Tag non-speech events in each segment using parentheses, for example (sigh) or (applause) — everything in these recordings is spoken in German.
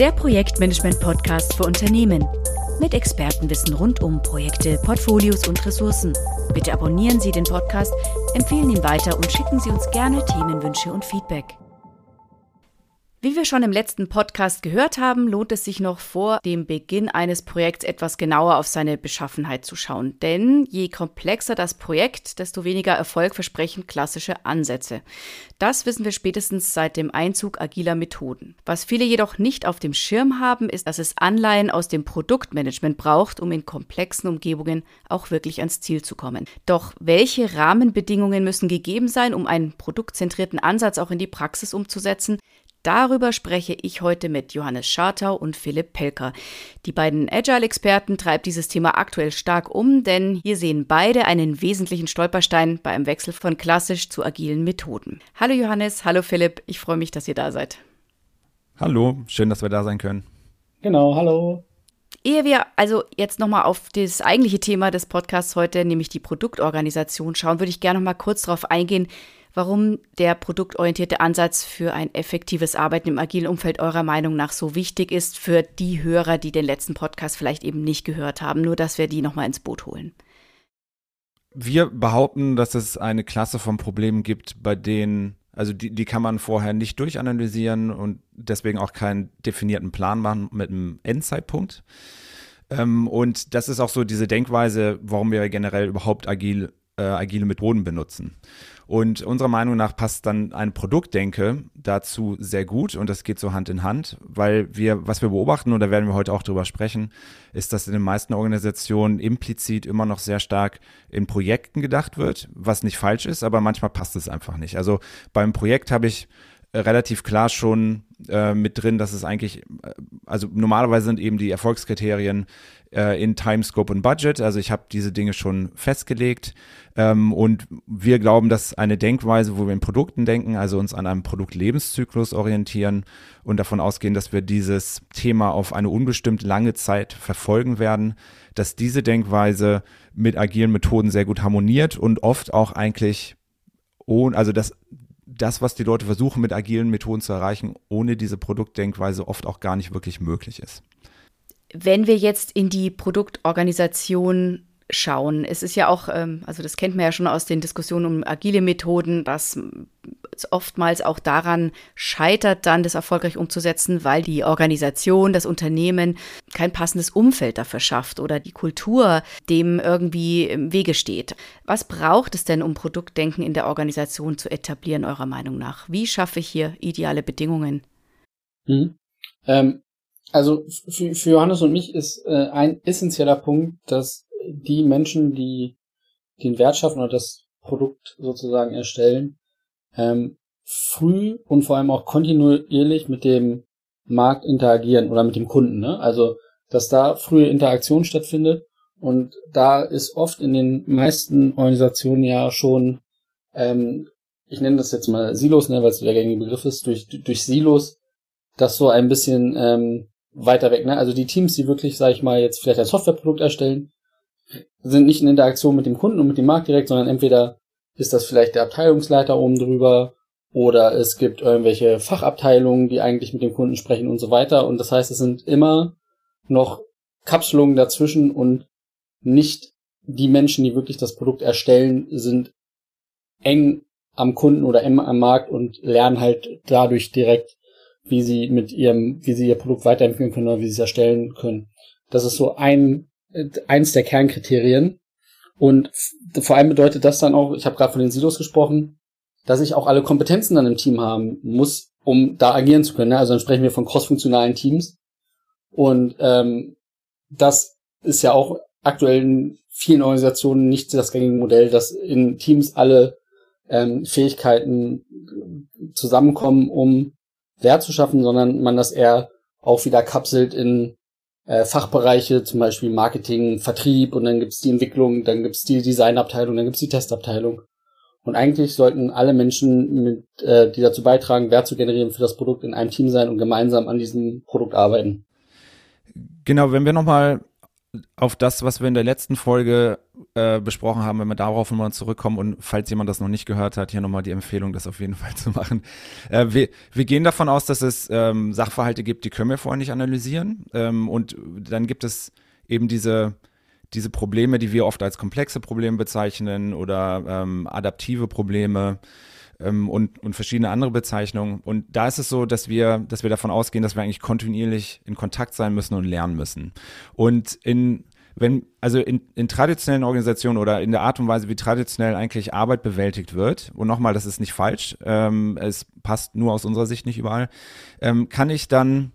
Der Projektmanagement-Podcast für Unternehmen. Mit Expertenwissen rund um Projekte, Portfolios und Ressourcen. Bitte abonnieren Sie den Podcast, empfehlen ihn weiter und schicken Sie uns gerne Themenwünsche und Feedback. Wie wir schon im letzten Podcast gehört haben, lohnt es sich noch vor dem Beginn eines Projekts etwas genauer auf seine Beschaffenheit zu schauen. Denn je komplexer das Projekt, desto weniger Erfolg versprechen klassische Ansätze. Das wissen wir spätestens seit dem Einzug agiler Methoden. Was viele jedoch nicht auf dem Schirm haben, ist, dass es Anleihen aus dem Produktmanagement braucht, um in komplexen Umgebungen auch wirklich ans Ziel zu kommen. Doch welche Rahmenbedingungen müssen gegeben sein, um einen produktzentrierten Ansatz auch in die Praxis umzusetzen? Darüber spreche ich heute mit Johannes Schartau und Philipp Pelker. Die beiden Agile-Experten treibt dieses Thema aktuell stark um, denn hier sehen beide einen wesentlichen Stolperstein bei einem Wechsel von klassisch zu agilen Methoden. Hallo Johannes, hallo Philipp, ich freue mich, dass ihr da seid. Hallo, schön, dass wir da sein können. Genau, hallo. Ehe wir also jetzt nochmal auf das eigentliche Thema des Podcasts heute, nämlich die Produktorganisation schauen, würde ich gerne nochmal kurz darauf eingehen, warum der produktorientierte Ansatz für ein effektives Arbeiten im agilen Umfeld eurer Meinung nach so wichtig ist für die Hörer, die den letzten Podcast vielleicht eben nicht gehört haben. Nur, dass wir die nochmal ins Boot holen. Wir behaupten, dass es eine Klasse von Problemen gibt, bei denen, also die, die kann man vorher nicht durchanalysieren und deswegen auch keinen definierten Plan machen mit einem Endzeitpunkt. Ähm, und das ist auch so diese Denkweise, warum wir generell überhaupt agil, äh, agile Methoden benutzen. Und unserer Meinung nach passt dann eine Produktdenke dazu sehr gut und das geht so Hand in Hand, weil wir, was wir beobachten, und da werden wir heute auch drüber sprechen, ist, dass in den meisten Organisationen implizit immer noch sehr stark in Projekten gedacht wird, was nicht falsch ist, aber manchmal passt es einfach nicht. Also beim Projekt habe ich äh, relativ klar schon äh, mit drin, dass es eigentlich, äh, also normalerweise sind eben die Erfolgskriterien äh, in Time, Scope und Budget. Also ich habe diese Dinge schon festgelegt. Ähm, und wir glauben, dass eine Denkweise, wo wir in Produkten denken, also uns an einem Produktlebenszyklus orientieren und davon ausgehen, dass wir dieses Thema auf eine unbestimmt lange Zeit verfolgen werden, dass diese Denkweise mit agilen Methoden sehr gut harmoniert und oft auch eigentlich ohne, also das, das, was die Leute versuchen mit agilen Methoden zu erreichen, ohne diese Produktdenkweise oft auch gar nicht wirklich möglich ist. Wenn wir jetzt in die Produktorganisation schauen, es ist ja auch, ähm, also das kennt man ja schon aus den Diskussionen um agile Methoden, dass es oftmals auch daran scheitert, dann das erfolgreich umzusetzen, weil die Organisation, das Unternehmen kein passendes Umfeld dafür schafft oder die Kultur dem irgendwie im Wege steht. Was braucht es denn, um Produktdenken in der Organisation zu etablieren, eurer Meinung nach? Wie schaffe ich hier ideale Bedingungen? Mhm. Ähm, also für, für Johannes und mich ist äh, ein essentieller Punkt, dass die Menschen, die den Wert schaffen oder das Produkt sozusagen erstellen, ähm, früh und vor allem auch kontinuierlich mit dem Markt interagieren oder mit dem Kunden. Ne? Also, dass da frühe Interaktion stattfindet. Und da ist oft in den meisten Organisationen ja schon, ähm, ich nenne das jetzt mal Silos, ne, weil es der gängige Begriff ist, durch, durch Silos, das so ein bisschen ähm, weiter weg. Ne? Also die Teams, die wirklich, sage ich mal, jetzt vielleicht ein Softwareprodukt erstellen, sind nicht in Interaktion mit dem Kunden und mit dem Markt direkt, sondern entweder ist das vielleicht der Abteilungsleiter oben drüber oder es gibt irgendwelche Fachabteilungen, die eigentlich mit dem Kunden sprechen und so weiter. Und das heißt, es sind immer noch Kapselungen dazwischen und nicht die Menschen, die wirklich das Produkt erstellen, sind eng am Kunden oder eng am Markt und lernen halt dadurch direkt wie sie mit ihrem, wie sie ihr Produkt weiterentwickeln können oder wie sie es erstellen können. Das ist so ein, eins der Kernkriterien. Und vor allem bedeutet das dann auch, ich habe gerade von den Silos gesprochen, dass ich auch alle Kompetenzen dann im Team haben muss, um da agieren zu können. Also dann sprechen wir von crossfunktionalen Teams. Und ähm, das ist ja auch aktuell in vielen Organisationen nicht das gängige Modell, dass in Teams alle ähm, Fähigkeiten zusammenkommen, um Wert zu schaffen, sondern man das eher auch wieder kapselt in äh, Fachbereiche, zum Beispiel Marketing, Vertrieb und dann gibt's die Entwicklung, dann gibt's die Designabteilung, dann gibt's die Testabteilung. Und eigentlich sollten alle Menschen, mit, äh, die dazu beitragen, Wert zu generieren für das Produkt, in einem Team sein und gemeinsam an diesem Produkt arbeiten. Genau, wenn wir nochmal auf das, was wir in der letzten Folge äh, besprochen haben, wenn wir darauf nochmal zurückkommen und falls jemand das noch nicht gehört hat, hier nochmal die Empfehlung, das auf jeden (laughs) Fall zu machen. Äh, wir, wir gehen davon aus, dass es ähm, Sachverhalte gibt, die können wir vorher nicht analysieren ähm, und dann gibt es eben diese diese Probleme, die wir oft als komplexe Probleme bezeichnen oder ähm, adaptive Probleme, ähm, und, und verschiedene andere Bezeichnungen. Und da ist es so, dass wir, dass wir davon ausgehen, dass wir eigentlich kontinuierlich in Kontakt sein müssen und lernen müssen. Und in wenn, also in, in traditionellen Organisationen oder in der Art und Weise, wie traditionell eigentlich Arbeit bewältigt wird, und nochmal, das ist nicht falsch, ähm, es passt nur aus unserer Sicht nicht überall, ähm, kann ich dann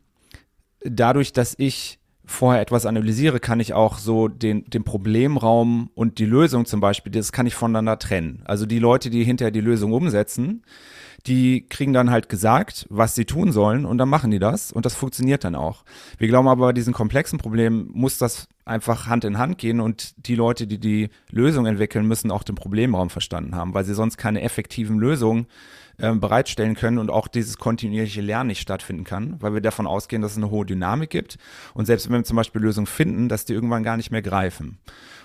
dadurch, dass ich vorher etwas analysiere, kann ich auch so den, den Problemraum und die Lösung zum Beispiel, das kann ich voneinander trennen. Also die Leute, die hinterher die Lösung umsetzen, die kriegen dann halt gesagt, was sie tun sollen und dann machen die das und das funktioniert dann auch. Wir glauben aber, bei diesen komplexen Problemen muss das einfach Hand in Hand gehen und die Leute, die die Lösung entwickeln, müssen auch den Problemraum verstanden haben, weil sie sonst keine effektiven Lösungen äh, bereitstellen können und auch dieses kontinuierliche Lernen nicht stattfinden kann, weil wir davon ausgehen, dass es eine hohe Dynamik gibt und selbst wenn wir zum Beispiel Lösungen finden, dass die irgendwann gar nicht mehr greifen.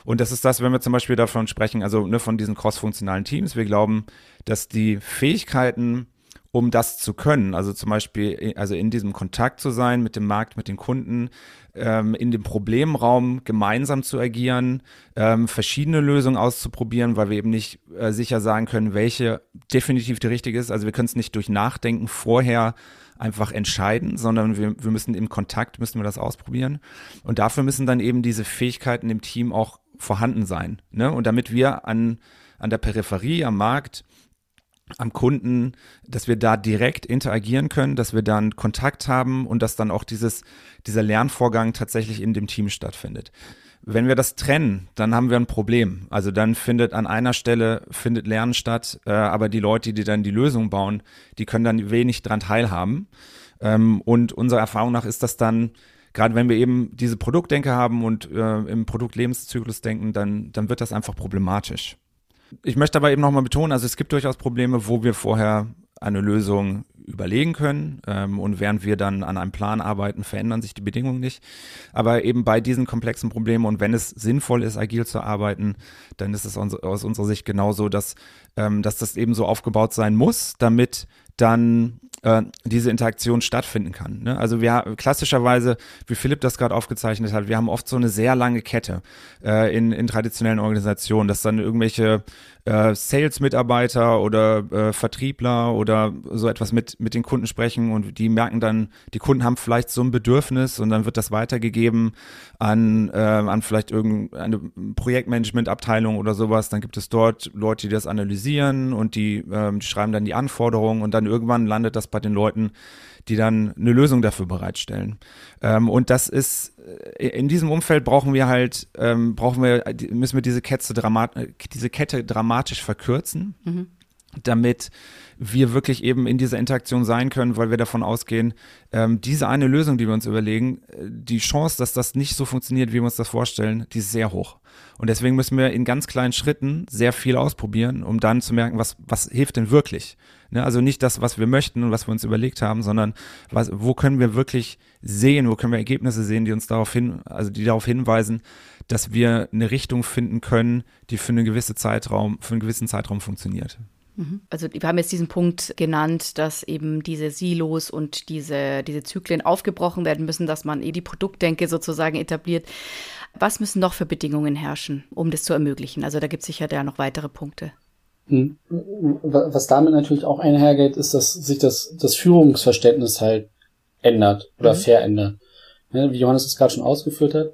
Und das ist das, wenn wir zum Beispiel davon sprechen, also ne, von diesen cross-funktionalen Teams. Wir glauben, dass die Fähigkeiten, um das zu können, also zum Beispiel, also in diesem Kontakt zu sein mit dem Markt, mit den Kunden, ähm, in dem Problemraum gemeinsam zu agieren, ähm, verschiedene Lösungen auszuprobieren, weil wir eben nicht äh, sicher sagen können, welche definitiv die richtige ist. Also wir können es nicht durch Nachdenken vorher einfach entscheiden, sondern wir, wir müssen im Kontakt, müssen wir das ausprobieren. Und dafür müssen dann eben diese Fähigkeiten im Team auch vorhanden sein. Ne? Und damit wir an, an der Peripherie, am Markt, am Kunden, dass wir da direkt interagieren können, dass wir dann Kontakt haben und dass dann auch dieses, dieser Lernvorgang tatsächlich in dem Team stattfindet. Wenn wir das trennen, dann haben wir ein Problem. Also dann findet an einer Stelle findet Lernen statt, äh, aber die Leute, die dann die Lösung bauen, die können dann wenig dran teilhaben. Ähm, und unserer Erfahrung nach ist das dann gerade wenn wir eben diese Produktdenke haben und äh, im Produktlebenszyklus denken, dann, dann wird das einfach problematisch. Ich möchte aber eben nochmal betonen, also es gibt durchaus Probleme, wo wir vorher eine Lösung überlegen können. Ähm, und während wir dann an einem Plan arbeiten, verändern sich die Bedingungen nicht. Aber eben bei diesen komplexen Problemen und wenn es sinnvoll ist, agil zu arbeiten, dann ist es aus unserer Sicht genauso, dass, ähm, dass das eben so aufgebaut sein muss, damit dann äh, diese Interaktion stattfinden kann. Ne? Also wir klassischerweise, wie Philipp das gerade aufgezeichnet hat, wir haben oft so eine sehr lange Kette äh, in, in traditionellen Organisationen, dass dann irgendwelche äh, Sales-Mitarbeiter oder äh, Vertriebler oder so etwas mit, mit den Kunden sprechen und die merken dann, die Kunden haben vielleicht so ein Bedürfnis und dann wird das weitergegeben an, äh, an vielleicht irgendeine Projektmanagement-Abteilung oder sowas. Dann gibt es dort Leute, die das analysieren und die, äh, die schreiben dann die Anforderungen und dann irgendwann landet das bei den Leuten, die dann eine Lösung dafür bereitstellen. Ähm, und das ist, äh, in diesem Umfeld brauchen wir halt, ähm, brauchen wir, müssen wir diese Kette, dramat diese Kette dramatisch verkürzen. Mhm damit wir wirklich eben in dieser Interaktion sein können, weil wir davon ausgehen, ähm, diese eine Lösung, die wir uns überlegen, äh, die Chance, dass das nicht so funktioniert, wie wir uns das vorstellen, die ist sehr hoch. Und deswegen müssen wir in ganz kleinen Schritten sehr viel ausprobieren, um dann zu merken, was, was hilft denn wirklich. Ne? Also nicht das, was wir möchten und was wir uns überlegt haben, sondern was, wo können wir wirklich sehen, wo können wir Ergebnisse sehen, die uns darauf hin, also die darauf hinweisen, dass wir eine Richtung finden können, die für einen gewissen Zeitraum, für einen gewissen Zeitraum funktioniert. Mhm. Also wir haben jetzt diesen Punkt genannt, dass eben diese Silos und diese, diese Zyklen aufgebrochen werden müssen, dass man eh die Produktdenke sozusagen etabliert. Was müssen noch für Bedingungen herrschen, um das zu ermöglichen? Also da gibt es sicher ja noch weitere Punkte. Hm. Was damit natürlich auch einhergeht, ist, dass sich das, das Führungsverständnis halt ändert oder mhm. verändert. wie Johannes es gerade schon ausgeführt hat,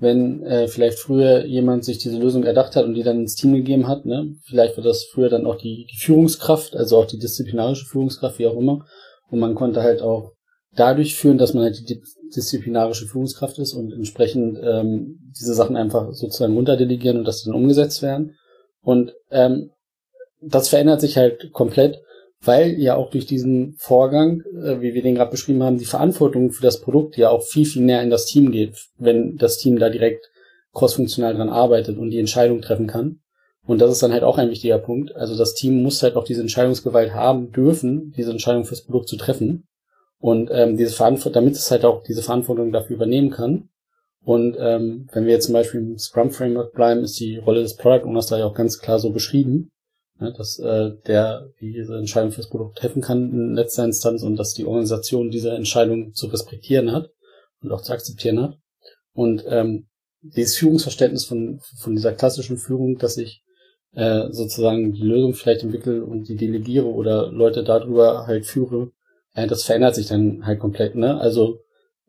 wenn äh, vielleicht früher jemand sich diese Lösung erdacht hat und die dann ins Team gegeben hat, ne? vielleicht war das früher dann auch die, die Führungskraft, also auch die disziplinarische Führungskraft, wie auch immer. Und man konnte halt auch dadurch führen, dass man halt die disziplinarische Führungskraft ist und entsprechend ähm, diese Sachen einfach sozusagen runterdelegieren und das dann umgesetzt werden. Und ähm, das verändert sich halt komplett, weil ja auch durch diesen Vorgang, äh, wie wir den gerade beschrieben haben, die Verantwortung für das Produkt ja auch viel, viel näher in das Team geht, wenn das Team da direkt crossfunktional dran arbeitet und die Entscheidung treffen kann. Und das ist dann halt auch ein wichtiger Punkt. Also das Team muss halt auch diese Entscheidungsgewalt haben dürfen, diese Entscheidung fürs Produkt zu treffen. Und ähm, diese Verantwortung, damit es halt auch diese Verantwortung dafür übernehmen kann. Und ähm, wenn wir jetzt zum Beispiel im Scrum Framework bleiben, ist die Rolle des Product Owners da ja auch ganz klar so beschrieben, ne, dass äh, der diese Entscheidung fürs Produkt treffen kann in letzter Instanz und dass die Organisation diese Entscheidung zu respektieren hat und auch zu akzeptieren hat. Und ähm, dieses Führungsverständnis von, von dieser klassischen Führung, dass ich äh, sozusagen die Lösung vielleicht entwickle und die delegiere oder Leute darüber halt führe, äh, das verändert sich dann halt komplett. Ne? Also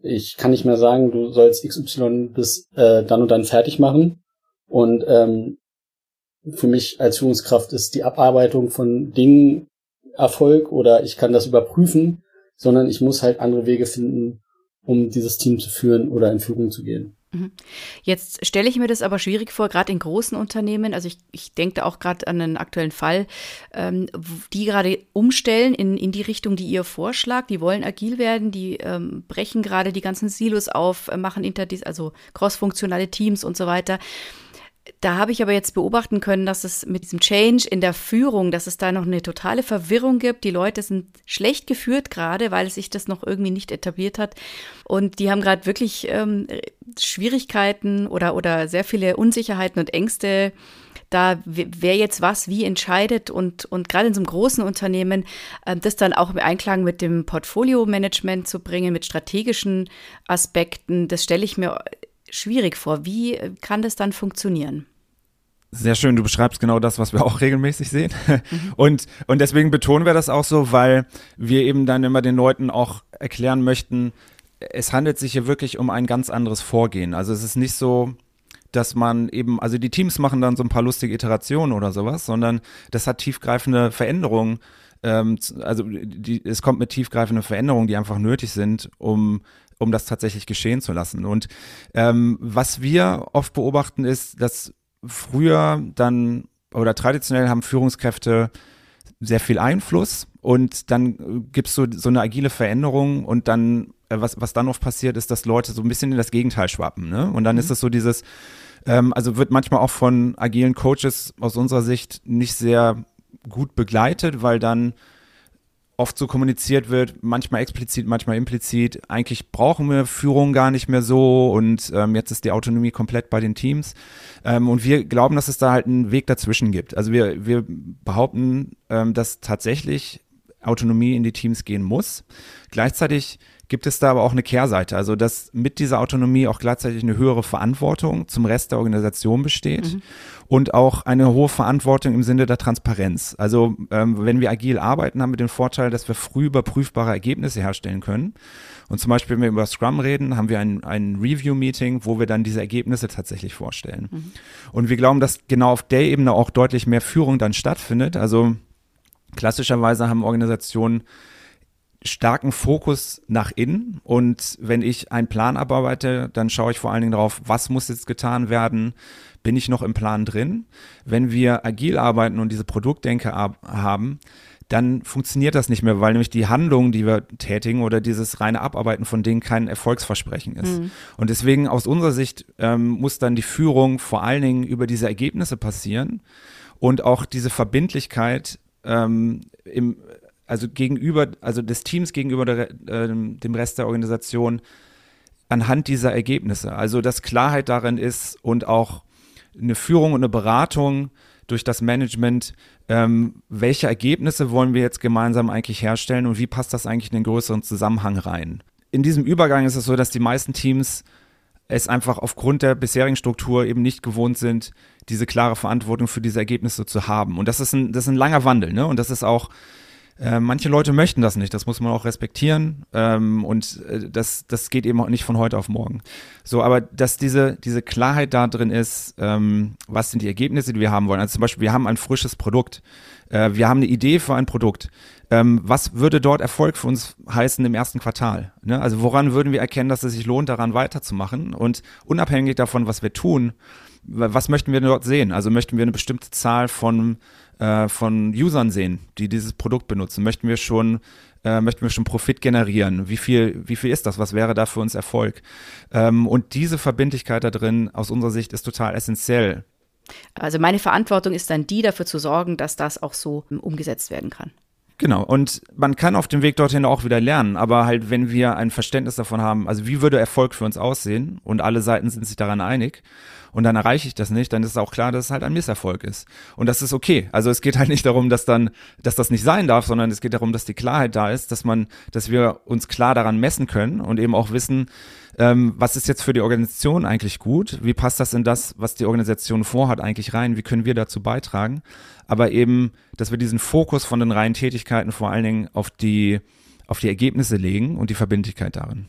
ich kann nicht mehr sagen, du sollst XY bis äh, dann und dann fertig machen. Und ähm, für mich als Führungskraft ist die Abarbeitung von Dingen Erfolg oder ich kann das überprüfen, sondern ich muss halt andere Wege finden, um dieses Team zu führen oder in Führung zu gehen. Mhm. Jetzt stelle ich mir das aber schwierig vor, gerade in großen Unternehmen. Also ich, ich denke da auch gerade an einen aktuellen Fall, ähm, die gerade umstellen in, in die Richtung, die ihr vorschlagt. Die wollen agil werden, die ähm, brechen gerade die ganzen Silos auf, äh, machen interdis also crossfunktionale Teams und so weiter. Da habe ich aber jetzt beobachten können, dass es mit diesem Change in der Führung, dass es da noch eine totale Verwirrung gibt. Die Leute sind schlecht geführt gerade, weil sich das noch irgendwie nicht etabliert hat. Und die haben gerade wirklich ähm, Schwierigkeiten oder, oder sehr viele Unsicherheiten und Ängste da wer jetzt was wie entscheidet und, und gerade in so einem großen Unternehmen äh, das dann auch im Einklang mit dem Portfolio-Management zu bringen, mit strategischen Aspekten, das stelle ich mir schwierig vor. Wie kann das dann funktionieren? Sehr schön, du beschreibst genau das, was wir auch regelmäßig sehen. Mhm. (laughs) Und, und deswegen betonen wir das auch so, weil wir eben dann immer den Leuten auch erklären möchten, es handelt sich hier wirklich um ein ganz anderes Vorgehen. Also es ist nicht so, dass man eben, also die Teams machen dann so ein paar lustige Iterationen oder sowas, sondern das hat tiefgreifende Veränderungen. Ähm, also die, es kommt mit tiefgreifenden Veränderungen, die einfach nötig sind, um um das tatsächlich geschehen zu lassen. Und ähm, was wir oft beobachten ist, dass früher dann oder traditionell haben Führungskräfte sehr viel Einfluss und dann gibt's so, so eine agile Veränderung und dann, äh, was, was dann oft passiert, ist, dass Leute so ein bisschen in das Gegenteil schwappen. Ne? Und dann mhm. ist es so dieses, ähm, also wird manchmal auch von agilen Coaches aus unserer Sicht nicht sehr gut begleitet, weil dann oft so kommuniziert wird, manchmal explizit, manchmal implizit, eigentlich brauchen wir Führung gar nicht mehr so und ähm, jetzt ist die Autonomie komplett bei den Teams. Ähm, und wir glauben, dass es da halt einen Weg dazwischen gibt. Also wir, wir behaupten, ähm, dass tatsächlich Autonomie in die Teams gehen muss. Gleichzeitig gibt es da aber auch eine Kehrseite, also dass mit dieser Autonomie auch gleichzeitig eine höhere Verantwortung zum Rest der Organisation besteht mhm. und auch eine hohe Verantwortung im Sinne der Transparenz. Also ähm, wenn wir agil arbeiten, haben wir den Vorteil, dass wir früh überprüfbare Ergebnisse herstellen können. Und zum Beispiel, wenn wir über Scrum reden, haben wir ein, ein Review-Meeting, wo wir dann diese Ergebnisse tatsächlich vorstellen. Mhm. Und wir glauben, dass genau auf der Ebene auch deutlich mehr Führung dann stattfindet. Also klassischerweise haben Organisationen starken Fokus nach innen und wenn ich einen Plan abarbeite, dann schaue ich vor allen Dingen darauf, was muss jetzt getan werden, bin ich noch im Plan drin. Wenn wir agil arbeiten und diese Produktdenke haben, dann funktioniert das nicht mehr, weil nämlich die Handlung, die wir tätigen oder dieses reine Abarbeiten von Dingen kein Erfolgsversprechen ist. Mhm. Und deswegen aus unserer Sicht ähm, muss dann die Führung vor allen Dingen über diese Ergebnisse passieren und auch diese Verbindlichkeit ähm, im also gegenüber, also des Teams gegenüber der, äh, dem Rest der Organisation anhand dieser Ergebnisse. Also dass Klarheit darin ist und auch eine Führung und eine Beratung durch das Management, ähm, welche Ergebnisse wollen wir jetzt gemeinsam eigentlich herstellen und wie passt das eigentlich in den größeren Zusammenhang rein. In diesem Übergang ist es so, dass die meisten Teams es einfach aufgrund der bisherigen Struktur eben nicht gewohnt sind, diese klare Verantwortung für diese Ergebnisse zu haben. Und das ist ein, das ist ein langer Wandel, ne? Und das ist auch äh, manche Leute möchten das nicht, das muss man auch respektieren ähm, und äh, das, das geht eben auch nicht von heute auf morgen. So, aber dass diese, diese Klarheit da drin ist, ähm, was sind die Ergebnisse, die wir haben wollen. Also zum Beispiel, wir haben ein frisches Produkt, äh, wir haben eine Idee für ein Produkt. Ähm, was würde dort Erfolg für uns heißen im ersten Quartal? Ne? Also woran würden wir erkennen, dass es sich lohnt, daran weiterzumachen? Und unabhängig davon, was wir tun, was möchten wir dort sehen? Also möchten wir eine bestimmte Zahl von äh, von Usern sehen, die dieses Produkt benutzen? Möchten wir schon äh, möchten wir schon Profit generieren? Wie viel, wie viel ist das? Was wäre da für uns Erfolg? Ähm, und diese Verbindlichkeit da drin aus unserer Sicht ist total essentiell. Also meine Verantwortung ist dann die, dafür zu sorgen, dass das auch so umgesetzt werden kann. Genau, und man kann auf dem Weg dorthin auch wieder lernen, aber halt, wenn wir ein Verständnis davon haben, also wie würde Erfolg für uns aussehen und alle Seiten sind sich daran einig und dann erreiche ich das nicht, dann ist auch klar, dass es halt ein Misserfolg ist. Und das ist okay. Also es geht halt nicht darum, dass dann, dass das nicht sein darf, sondern es geht darum, dass die Klarheit da ist, dass man, dass wir uns klar daran messen können und eben auch wissen, ähm, was ist jetzt für die Organisation eigentlich gut? Wie passt das in das, was die Organisation vorhat, eigentlich rein? Wie können wir dazu beitragen? Aber eben, dass wir diesen Fokus von den reinen Tätigkeiten vor allen Dingen auf die, auf die Ergebnisse legen und die Verbindlichkeit darin.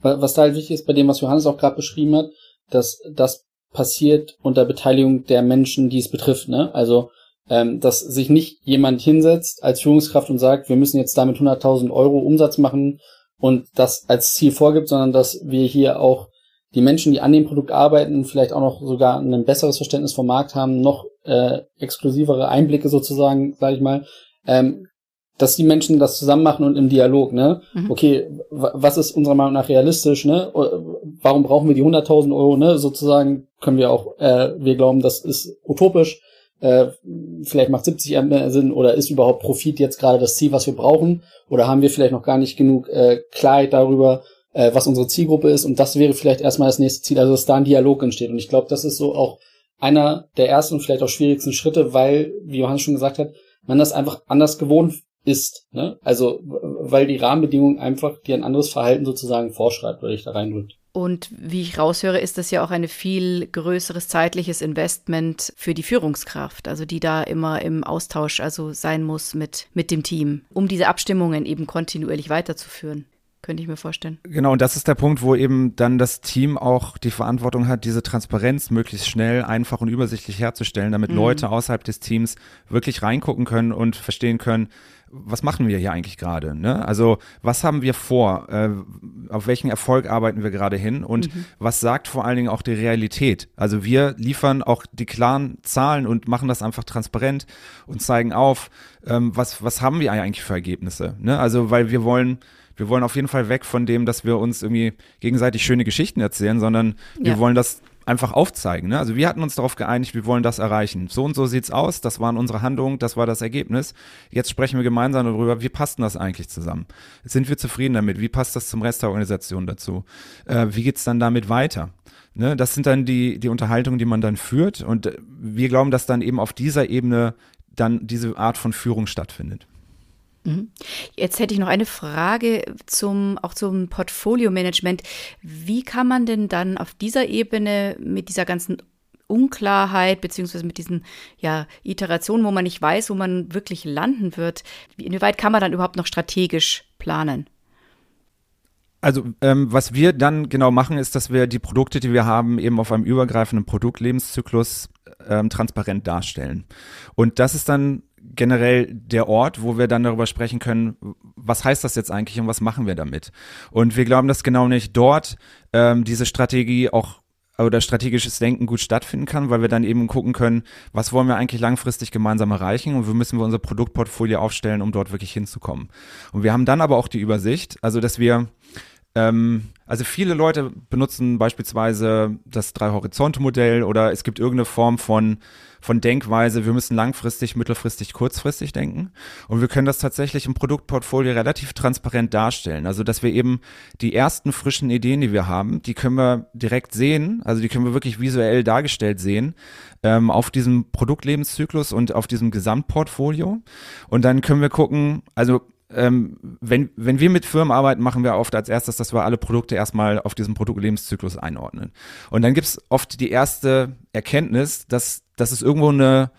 Was da halt wichtig ist bei dem, was Johannes auch gerade beschrieben hat, dass das passiert unter Beteiligung der Menschen, die es betrifft. Ne? Also ähm, dass sich nicht jemand hinsetzt als Führungskraft und sagt, wir müssen jetzt damit 100.000 Euro Umsatz machen und das als Ziel vorgibt, sondern dass wir hier auch die Menschen, die an dem Produkt arbeiten, vielleicht auch noch sogar ein besseres Verständnis vom Markt haben, noch äh, exklusivere Einblicke sozusagen, sage ich mal, ähm, dass die Menschen das zusammen machen und im Dialog, ne? Mhm. Okay, was ist unserer Meinung nach realistisch, ne? Warum brauchen wir die 100.000 Euro, ne? Sozusagen können wir auch, äh, wir glauben, das ist utopisch. Äh, vielleicht macht 70 mehr Sinn oder ist überhaupt Profit jetzt gerade das Ziel, was wir brauchen? Oder haben wir vielleicht noch gar nicht genug äh, Klarheit darüber, äh, was unsere Zielgruppe ist? Und das wäre vielleicht erstmal das nächste Ziel, also dass da ein Dialog entsteht. Und ich glaube, das ist so auch einer der ersten und vielleicht auch schwierigsten Schritte, weil, wie Johannes schon gesagt hat, man das einfach anders gewohnt ist. Ne? Also, weil die Rahmenbedingungen einfach dir ein anderes Verhalten sozusagen vorschreibt oder dich da reindrückt. Und wie ich raushöre, ist das ja auch ein viel größeres zeitliches Investment für die Führungskraft, also die da immer im Austausch also sein muss mit, mit dem Team, um diese Abstimmungen eben kontinuierlich weiterzuführen könnte ich mir vorstellen. Genau, und das ist der Punkt, wo eben dann das Team auch die Verantwortung hat, diese Transparenz möglichst schnell, einfach und übersichtlich herzustellen, damit mhm. Leute außerhalb des Teams wirklich reingucken können und verstehen können, was machen wir hier eigentlich gerade? Ne? Also was haben wir vor? Äh, auf welchen Erfolg arbeiten wir gerade hin? Und mhm. was sagt vor allen Dingen auch die Realität? Also wir liefern auch die klaren Zahlen und machen das einfach transparent und zeigen auf, ähm, was, was haben wir eigentlich für Ergebnisse? Ne? Also weil wir wollen wir wollen auf jeden Fall weg von dem, dass wir uns irgendwie gegenseitig schöne Geschichten erzählen, sondern wir ja. wollen das einfach aufzeigen. Ne? Also wir hatten uns darauf geeinigt, wir wollen das erreichen. So und so sieht's aus, das waren unsere Handlungen, das war das Ergebnis. Jetzt sprechen wir gemeinsam darüber, wie passt denn das eigentlich zusammen? Sind wir zufrieden damit? Wie passt das zum Rest der Organisation dazu? Äh, wie geht's dann damit weiter? Ne? Das sind dann die, die Unterhaltungen, die man dann führt und wir glauben, dass dann eben auf dieser Ebene dann diese Art von Führung stattfindet. Mhm. Jetzt hätte ich noch eine Frage zum, auch zum Portfolio-Management. Wie kann man denn dann auf dieser Ebene mit dieser ganzen Unklarheit beziehungsweise mit diesen ja, Iterationen, wo man nicht weiß, wo man wirklich landen wird, inwieweit kann man dann überhaupt noch strategisch planen? Also ähm, was wir dann genau machen, ist, dass wir die Produkte, die wir haben, eben auf einem übergreifenden Produktlebenszyklus ähm, transparent darstellen. Und das ist dann generell der Ort, wo wir dann darüber sprechen können, was heißt das jetzt eigentlich und was machen wir damit. Und wir glauben, dass genau nicht dort ähm, diese Strategie auch oder strategisches Denken gut stattfinden kann, weil wir dann eben gucken können, was wollen wir eigentlich langfristig gemeinsam erreichen und wie müssen wir unser Produktportfolio aufstellen, um dort wirklich hinzukommen. Und wir haben dann aber auch die Übersicht, also dass wir ähm, also viele Leute benutzen beispielsweise das Drei-Horizonte-Modell oder es gibt irgendeine Form von, von Denkweise, wir müssen langfristig, mittelfristig, kurzfristig denken. Und wir können das tatsächlich im Produktportfolio relativ transparent darstellen. Also dass wir eben die ersten frischen Ideen, die wir haben, die können wir direkt sehen, also die können wir wirklich visuell dargestellt sehen ähm, auf diesem Produktlebenszyklus und auf diesem Gesamtportfolio. Und dann können wir gucken, also ähm, wenn, wenn wir mit Firmen arbeiten, machen wir oft als erstes, dass wir alle Produkte erstmal auf diesem Produktlebenszyklus einordnen. Und dann gibt es oft die erste Erkenntnis, dass, dass es irgendwo eine,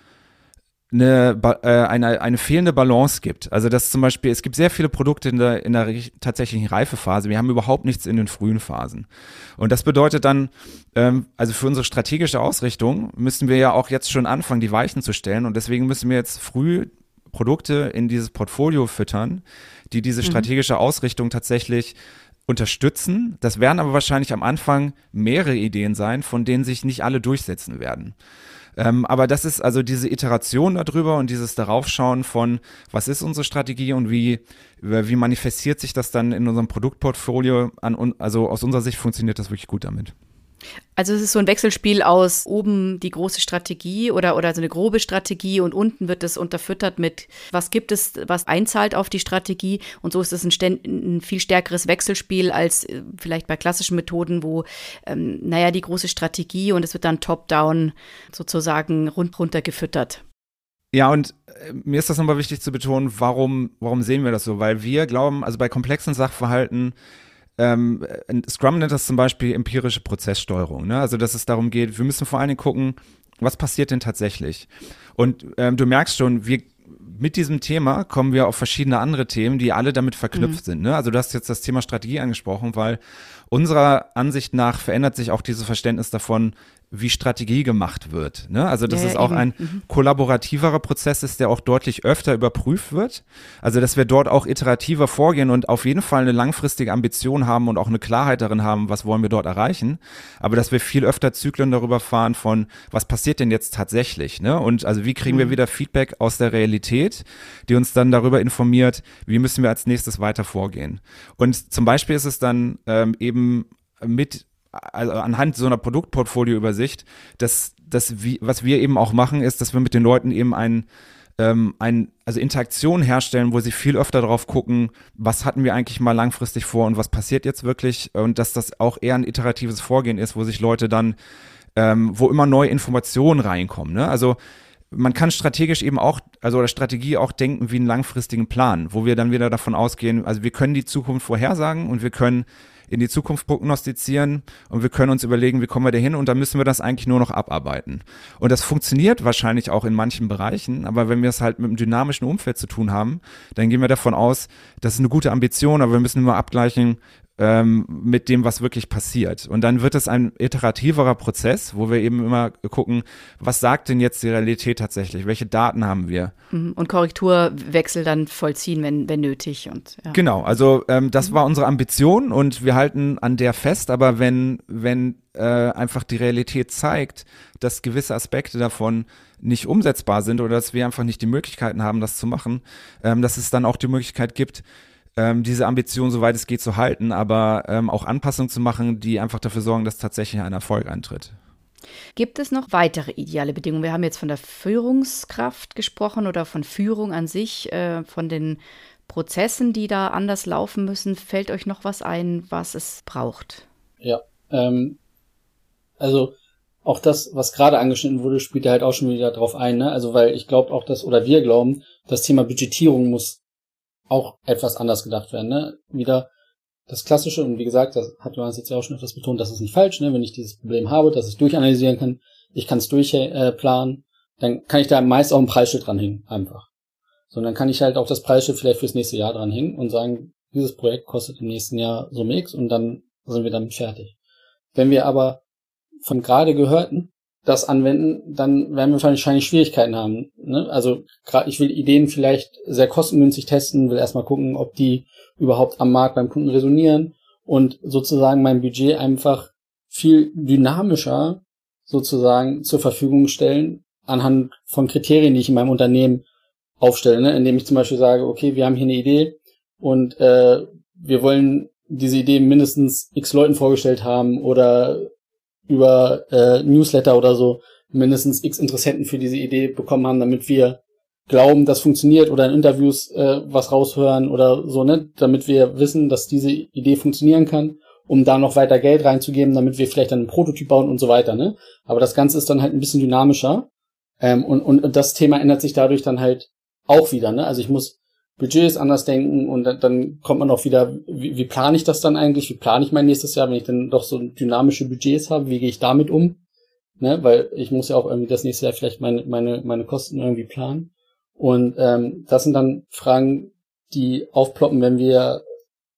eine, äh, eine, eine fehlende Balance gibt. Also dass zum Beispiel, es gibt sehr viele Produkte in der, in der tatsächlichen Reifephase. Wir haben überhaupt nichts in den frühen Phasen. Und das bedeutet dann, ähm, also für unsere strategische Ausrichtung müssen wir ja auch jetzt schon anfangen, die Weichen zu stellen. Und deswegen müssen wir jetzt früh Produkte in dieses Portfolio füttern, die diese mhm. strategische Ausrichtung tatsächlich unterstützen. Das werden aber wahrscheinlich am Anfang mehrere Ideen sein, von denen sich nicht alle durchsetzen werden. Ähm, aber das ist also diese Iteration darüber und dieses Daraufschauen von, was ist unsere Strategie und wie, wie manifestiert sich das dann in unserem Produktportfolio an, also aus unserer Sicht funktioniert das wirklich gut damit. Also es ist so ein Wechselspiel aus oben die große Strategie oder, oder so eine grobe Strategie und unten wird es unterfüttert mit, was gibt es, was einzahlt auf die Strategie. Und so ist es ein, ein viel stärkeres Wechselspiel als äh, vielleicht bei klassischen Methoden, wo, ähm, naja, die große Strategie und es wird dann top-down sozusagen rund runter gefüttert. Ja, und äh, mir ist das nochmal wichtig zu betonen, warum, warum sehen wir das so? Weil wir glauben, also bei komplexen Sachverhalten, ähm, Scrum nennt das zum Beispiel empirische Prozesssteuerung. Ne? Also, dass es darum geht, wir müssen vor allen Dingen gucken, was passiert denn tatsächlich? Und ähm, du merkst schon, wir mit diesem Thema kommen wir auf verschiedene andere Themen, die alle damit verknüpft mhm. sind. Ne? Also du hast jetzt das Thema Strategie angesprochen, weil unserer Ansicht nach verändert sich auch dieses Verständnis davon, wie Strategie gemacht wird. Ne? Also dass ja, es auch eben. ein mhm. kollaborativerer Prozess ist, der auch deutlich öfter überprüft wird. Also dass wir dort auch iterativer vorgehen und auf jeden Fall eine langfristige Ambition haben und auch eine Klarheit darin haben, was wollen wir dort erreichen. Aber dass wir viel öfter Zyklen darüber fahren von, was passiert denn jetzt tatsächlich? Ne? Und also wie kriegen mhm. wir wieder Feedback aus der Realität, die uns dann darüber informiert, wie müssen wir als nächstes weiter vorgehen. Und zum Beispiel ist es dann ähm, eben mit also anhand so einer Produktportfolioübersicht, dass das, was wir eben auch machen, ist, dass wir mit den Leuten eben ein, ähm, ein, also Interaktion herstellen, wo sie viel öfter drauf gucken, was hatten wir eigentlich mal langfristig vor und was passiert jetzt wirklich und dass das auch eher ein iteratives Vorgehen ist, wo sich Leute dann, ähm, wo immer neue Informationen reinkommen. Ne? Also man kann strategisch eben auch, also oder Strategie auch denken wie einen langfristigen Plan, wo wir dann wieder davon ausgehen, also wir können die Zukunft vorhersagen und wir können in die Zukunft prognostizieren und wir können uns überlegen, wie kommen wir da hin und dann müssen wir das eigentlich nur noch abarbeiten. Und das funktioniert wahrscheinlich auch in manchen Bereichen, aber wenn wir es halt mit einem dynamischen Umfeld zu tun haben, dann gehen wir davon aus, das ist eine gute Ambition, aber wir müssen immer abgleichen, ähm, mit dem, was wirklich passiert. Und dann wird es ein iterativerer Prozess, wo wir eben immer gucken, was sagt denn jetzt die Realität tatsächlich? Welche Daten haben wir? Mhm. Und Korrekturwechsel dann vollziehen, wenn, wenn nötig. Und, ja. Genau, also ähm, das mhm. war unsere Ambition und wir halten an der fest, aber wenn, wenn äh, einfach die Realität zeigt, dass gewisse Aspekte davon nicht umsetzbar sind oder dass wir einfach nicht die Möglichkeiten haben, das zu machen, ähm, dass es dann auch die Möglichkeit gibt, ähm, diese Ambition, soweit es geht, zu halten, aber ähm, auch Anpassungen zu machen, die einfach dafür sorgen, dass tatsächlich ein Erfolg eintritt. Gibt es noch weitere ideale Bedingungen? Wir haben jetzt von der Führungskraft gesprochen oder von Führung an sich, äh, von den Prozessen, die da anders laufen müssen. Fällt euch noch was ein, was es braucht? Ja, ähm, also auch das, was gerade angeschnitten wurde, spielt ja halt auch schon wieder drauf ein. Ne? Also weil ich glaube auch, dass, oder wir glauben, das Thema Budgetierung muss auch etwas anders gedacht werden. Ne? Wieder das Klassische, und wie gesagt, das hat Johannes jetzt ja auch schon etwas betont, das ist nicht falsch, ne? wenn ich dieses Problem habe, dass ich durchanalysieren kann, ich kann es durchplanen, äh, dann kann ich da meist auch ein Preisschild dranhängen, einfach. Sondern kann ich halt auch das Preisschild vielleicht fürs nächste Jahr dranhängen und sagen, dieses Projekt kostet im nächsten Jahr so X und dann sind wir damit fertig. Wenn wir aber von gerade gehörten das anwenden, dann werden wir wahrscheinlich Schwierigkeiten haben. Ne? Also gerade ich will Ideen vielleicht sehr kostengünstig testen, will erstmal gucken, ob die überhaupt am Markt beim Kunden resonieren und sozusagen mein Budget einfach viel dynamischer sozusagen zur Verfügung stellen anhand von Kriterien, die ich in meinem Unternehmen aufstelle, ne? indem ich zum Beispiel sage, okay, wir haben hier eine Idee und äh, wir wollen diese Idee mindestens x Leuten vorgestellt haben oder über äh, Newsletter oder so mindestens x Interessenten für diese Idee bekommen haben, damit wir glauben, das funktioniert oder in Interviews äh, was raushören oder so, ne, damit wir wissen, dass diese Idee funktionieren kann, um da noch weiter Geld reinzugeben, damit wir vielleicht dann einen Prototyp bauen und so weiter, ne. Aber das Ganze ist dann halt ein bisschen dynamischer ähm, und, und, und das Thema ändert sich dadurch dann halt auch wieder, ne. Also ich muss Budgets anders denken und dann, dann kommt man auch wieder, wie, wie plane ich das dann eigentlich? Wie plane ich mein nächstes Jahr, wenn ich dann doch so dynamische Budgets habe? Wie gehe ich damit um? Ne? Weil ich muss ja auch irgendwie das nächste Jahr vielleicht meine, meine, meine Kosten irgendwie planen. Und ähm, das sind dann Fragen, die aufploppen, wenn wir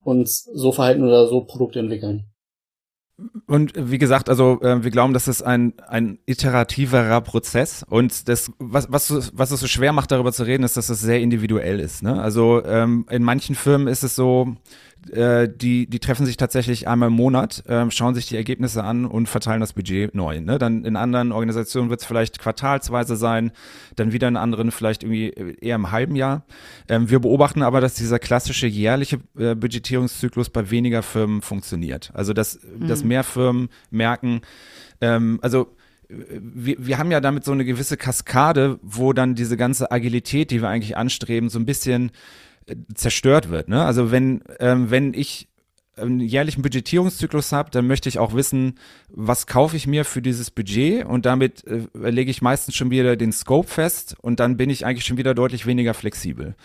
uns so verhalten oder so Produkte entwickeln. Und wie gesagt, also äh, wir glauben, das ist ein, ein iterativerer Prozess und das, was, was, was es so schwer macht, darüber zu reden, ist, dass es sehr individuell ist. Ne? Also ähm, in manchen Firmen ist es so, äh, die, die treffen sich tatsächlich einmal im Monat, äh, schauen sich die Ergebnisse an und verteilen das Budget neu. Ne? Dann in anderen Organisationen wird es vielleicht quartalsweise sein, dann wieder in anderen vielleicht irgendwie eher im halben Jahr. Ähm, wir beobachten aber, dass dieser klassische jährliche äh, Budgetierungszyklus bei weniger Firmen funktioniert. Also dass, mhm. dass mehr Firmen merken, ähm, also wir, wir haben ja damit so eine gewisse Kaskade, wo dann diese ganze Agilität, die wir eigentlich anstreben, so ein bisschen äh, zerstört wird. Ne? Also wenn, ähm, wenn ich einen jährlichen Budgetierungszyklus habe, dann möchte ich auch wissen, was kaufe ich mir für dieses Budget und damit äh, lege ich meistens schon wieder den Scope fest und dann bin ich eigentlich schon wieder deutlich weniger flexibel.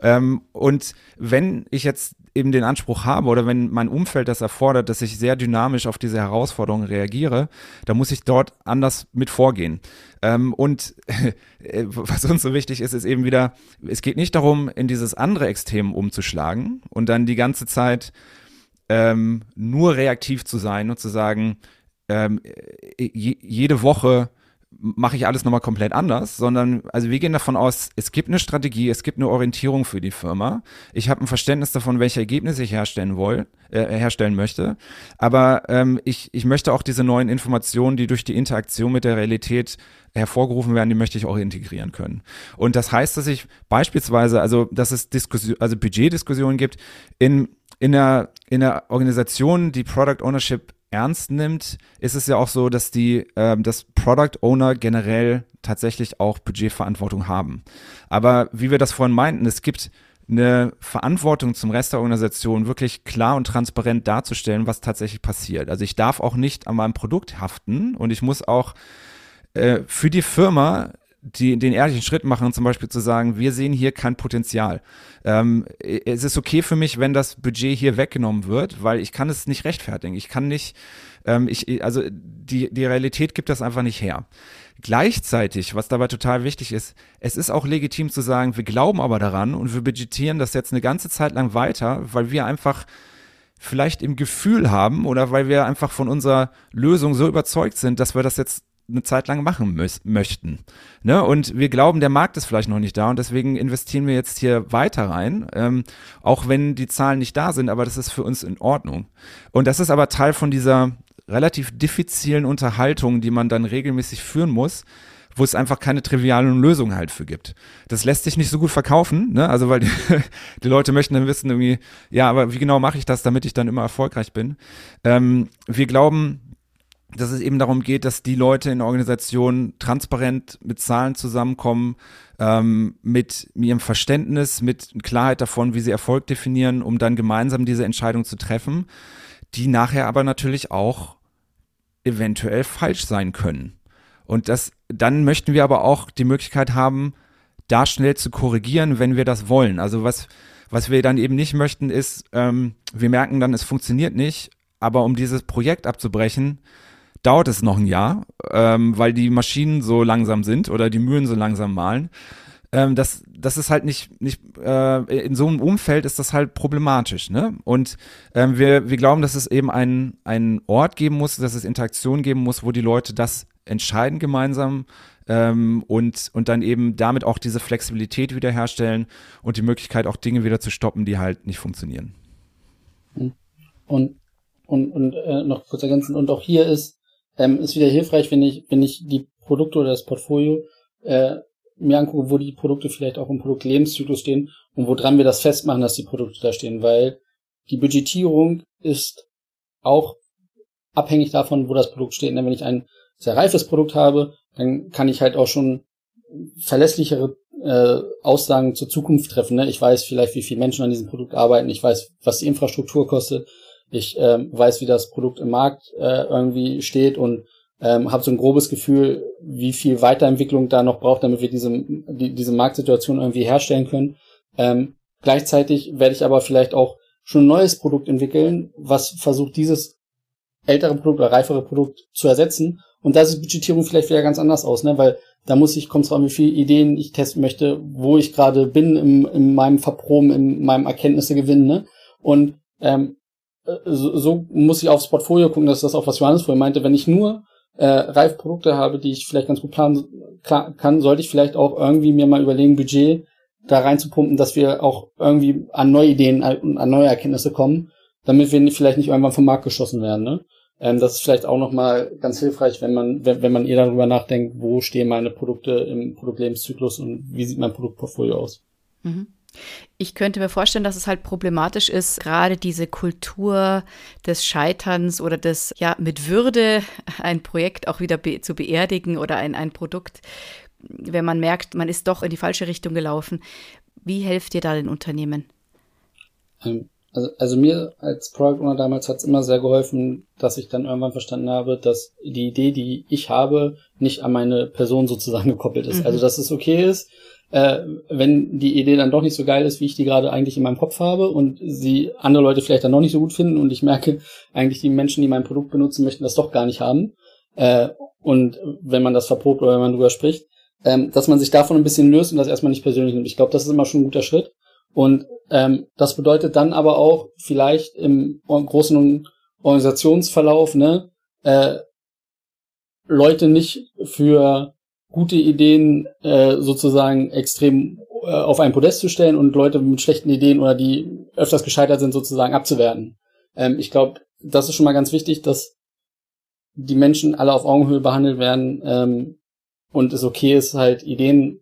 Ähm, und wenn ich jetzt eben den Anspruch habe oder wenn mein Umfeld das erfordert, dass ich sehr dynamisch auf diese Herausforderungen reagiere, dann muss ich dort anders mit vorgehen. Ähm, und (laughs) äh, was uns so wichtig ist, ist eben wieder, es geht nicht darum, in dieses andere Extrem umzuschlagen und dann die ganze Zeit ähm, nur reaktiv zu sein und zu sagen, ähm, äh, jede Woche mache ich alles nochmal komplett anders, sondern also wir gehen davon aus, es gibt eine Strategie, es gibt eine Orientierung für die Firma. Ich habe ein Verständnis davon, welche Ergebnisse ich herstellen will, äh, herstellen möchte. Aber ähm, ich, ich möchte auch diese neuen Informationen, die durch die Interaktion mit der Realität hervorgerufen werden, die möchte ich auch integrieren können. Und das heißt, dass ich beispielsweise, also dass es Diskussion, also Budgetdiskussionen gibt in in der, in der Organisation, die Product Ownership ernst nimmt, ist es ja auch so, dass die, äh, dass Product Owner generell tatsächlich auch Budgetverantwortung haben. Aber wie wir das vorhin meinten, es gibt eine Verantwortung zum Rest der Organisation wirklich klar und transparent darzustellen, was tatsächlich passiert. Also ich darf auch nicht an meinem Produkt haften und ich muss auch äh, für die Firma die, den ehrlichen Schritt machen, zum Beispiel zu sagen, wir sehen hier kein Potenzial. Ähm, es ist okay für mich, wenn das Budget hier weggenommen wird, weil ich kann es nicht rechtfertigen. Ich kann nicht, ähm, ich, also die, die Realität gibt das einfach nicht her. Gleichzeitig, was dabei total wichtig ist, es ist auch legitim zu sagen, wir glauben aber daran und wir budgetieren das jetzt eine ganze Zeit lang weiter, weil wir einfach vielleicht im Gefühl haben oder weil wir einfach von unserer Lösung so überzeugt sind, dass wir das jetzt eine Zeit lang machen möchten. Ne? Und wir glauben, der Markt ist vielleicht noch nicht da und deswegen investieren wir jetzt hier weiter rein, ähm, auch wenn die Zahlen nicht da sind, aber das ist für uns in Ordnung. Und das ist aber Teil von dieser relativ diffizilen Unterhaltung, die man dann regelmäßig führen muss, wo es einfach keine trivialen Lösungen halt für gibt. Das lässt sich nicht so gut verkaufen, ne? Also weil die, (laughs) die Leute möchten dann wissen irgendwie, ja, aber wie genau mache ich das, damit ich dann immer erfolgreich bin? Ähm, wir glauben, dass es eben darum geht, dass die Leute in Organisationen transparent mit Zahlen zusammenkommen, ähm, mit ihrem Verständnis, mit Klarheit davon, wie sie Erfolg definieren, um dann gemeinsam diese Entscheidung zu treffen, die nachher aber natürlich auch eventuell falsch sein können. Und das, dann möchten wir aber auch die Möglichkeit haben, da schnell zu korrigieren, wenn wir das wollen. Also was, was wir dann eben nicht möchten, ist, ähm, wir merken dann, es funktioniert nicht, aber um dieses Projekt abzubrechen, dauert es noch ein Jahr, ähm, weil die Maschinen so langsam sind oder die Mühlen so langsam malen. Ähm, das, das ist halt nicht, nicht äh, in so einem Umfeld ist das halt problematisch, ne? Und ähm, wir, wir glauben, dass es eben einen, einen Ort geben muss, dass es Interaktion geben muss, wo die Leute das entscheiden gemeinsam ähm, und, und dann eben damit auch diese Flexibilität wiederherstellen und die Möglichkeit auch Dinge wieder zu stoppen, die halt nicht funktionieren. Und, und, und äh, noch kurz ergänzen, und auch hier ist ähm, ist wieder hilfreich, wenn ich, wenn ich die Produkte oder das Portfolio äh, mir angucke, wo die Produkte vielleicht auch im Produktlebenszyklus stehen und woran wir das festmachen, dass die Produkte da stehen, weil die Budgetierung ist auch abhängig davon, wo das Produkt steht. Und wenn ich ein sehr reifes Produkt habe, dann kann ich halt auch schon verlässlichere äh, Aussagen zur Zukunft treffen. Ne? Ich weiß vielleicht, wie viele Menschen an diesem Produkt arbeiten. Ich weiß, was die Infrastruktur kostet. Ich ähm, weiß, wie das Produkt im Markt äh, irgendwie steht und ähm, habe so ein grobes Gefühl, wie viel Weiterentwicklung da noch braucht, damit wir diese, die, diese Marktsituation irgendwie herstellen können. Ähm, gleichzeitig werde ich aber vielleicht auch schon ein neues Produkt entwickeln, was versucht, dieses ältere Produkt oder reifere Produkt zu ersetzen. Und da sieht Budgetierung vielleicht wieder ganz anders aus, ne? weil da muss ich, kommt zwar wie viele Ideen ich testen möchte, wo ich gerade bin im, in meinem Verproben, in meinem Erkenntnisse gewinnen. Ne? Und ähm, so, so muss ich aufs Portfolio gucken, dass das auch, was Johannes vorhin meinte, wenn ich nur äh, reife Produkte habe, die ich vielleicht ganz gut planen kann, sollte ich vielleicht auch irgendwie mir mal überlegen, Budget da reinzupumpen, dass wir auch irgendwie an neue Ideen und an neue Erkenntnisse kommen, damit wir vielleicht nicht irgendwann vom Markt geschossen werden. Ne? Ähm, das ist vielleicht auch nochmal ganz hilfreich, wenn man, wenn, wenn man eher darüber nachdenkt, wo stehen meine Produkte im Produktlebenszyklus und wie sieht mein Produktportfolio aus. Mhm. Ich könnte mir vorstellen, dass es halt problematisch ist, gerade diese Kultur des Scheiterns oder des, ja, mit Würde ein Projekt auch wieder be zu beerdigen oder ein, ein Produkt, wenn man merkt, man ist doch in die falsche Richtung gelaufen. Wie helft ihr da den Unternehmen? Ähm, also, also mir als Product Owner damals hat es immer sehr geholfen, dass ich dann irgendwann verstanden habe, dass die Idee, die ich habe, nicht an meine Person sozusagen (laughs) gekoppelt ist. Mhm. Also dass es okay ist, äh, wenn die Idee dann doch nicht so geil ist, wie ich die gerade eigentlich in meinem Kopf habe und sie andere Leute vielleicht dann noch nicht so gut finden und ich merke, eigentlich die Menschen, die mein Produkt benutzen, möchten das doch gar nicht haben. Äh, und wenn man das verprobt oder wenn man drüber spricht, ähm, dass man sich davon ein bisschen löst und das erstmal nicht persönlich nimmt. Ich glaube, das ist immer schon ein guter Schritt. Und ähm, das bedeutet dann aber auch vielleicht im großen Organisationsverlauf, ne, äh, Leute nicht für gute Ideen äh, sozusagen extrem äh, auf ein Podest zu stellen und Leute mit schlechten Ideen oder die öfters gescheitert sind sozusagen abzuwerten. Ähm, ich glaube, das ist schon mal ganz wichtig, dass die Menschen alle auf Augenhöhe behandelt werden ähm, und es okay ist, halt Ideen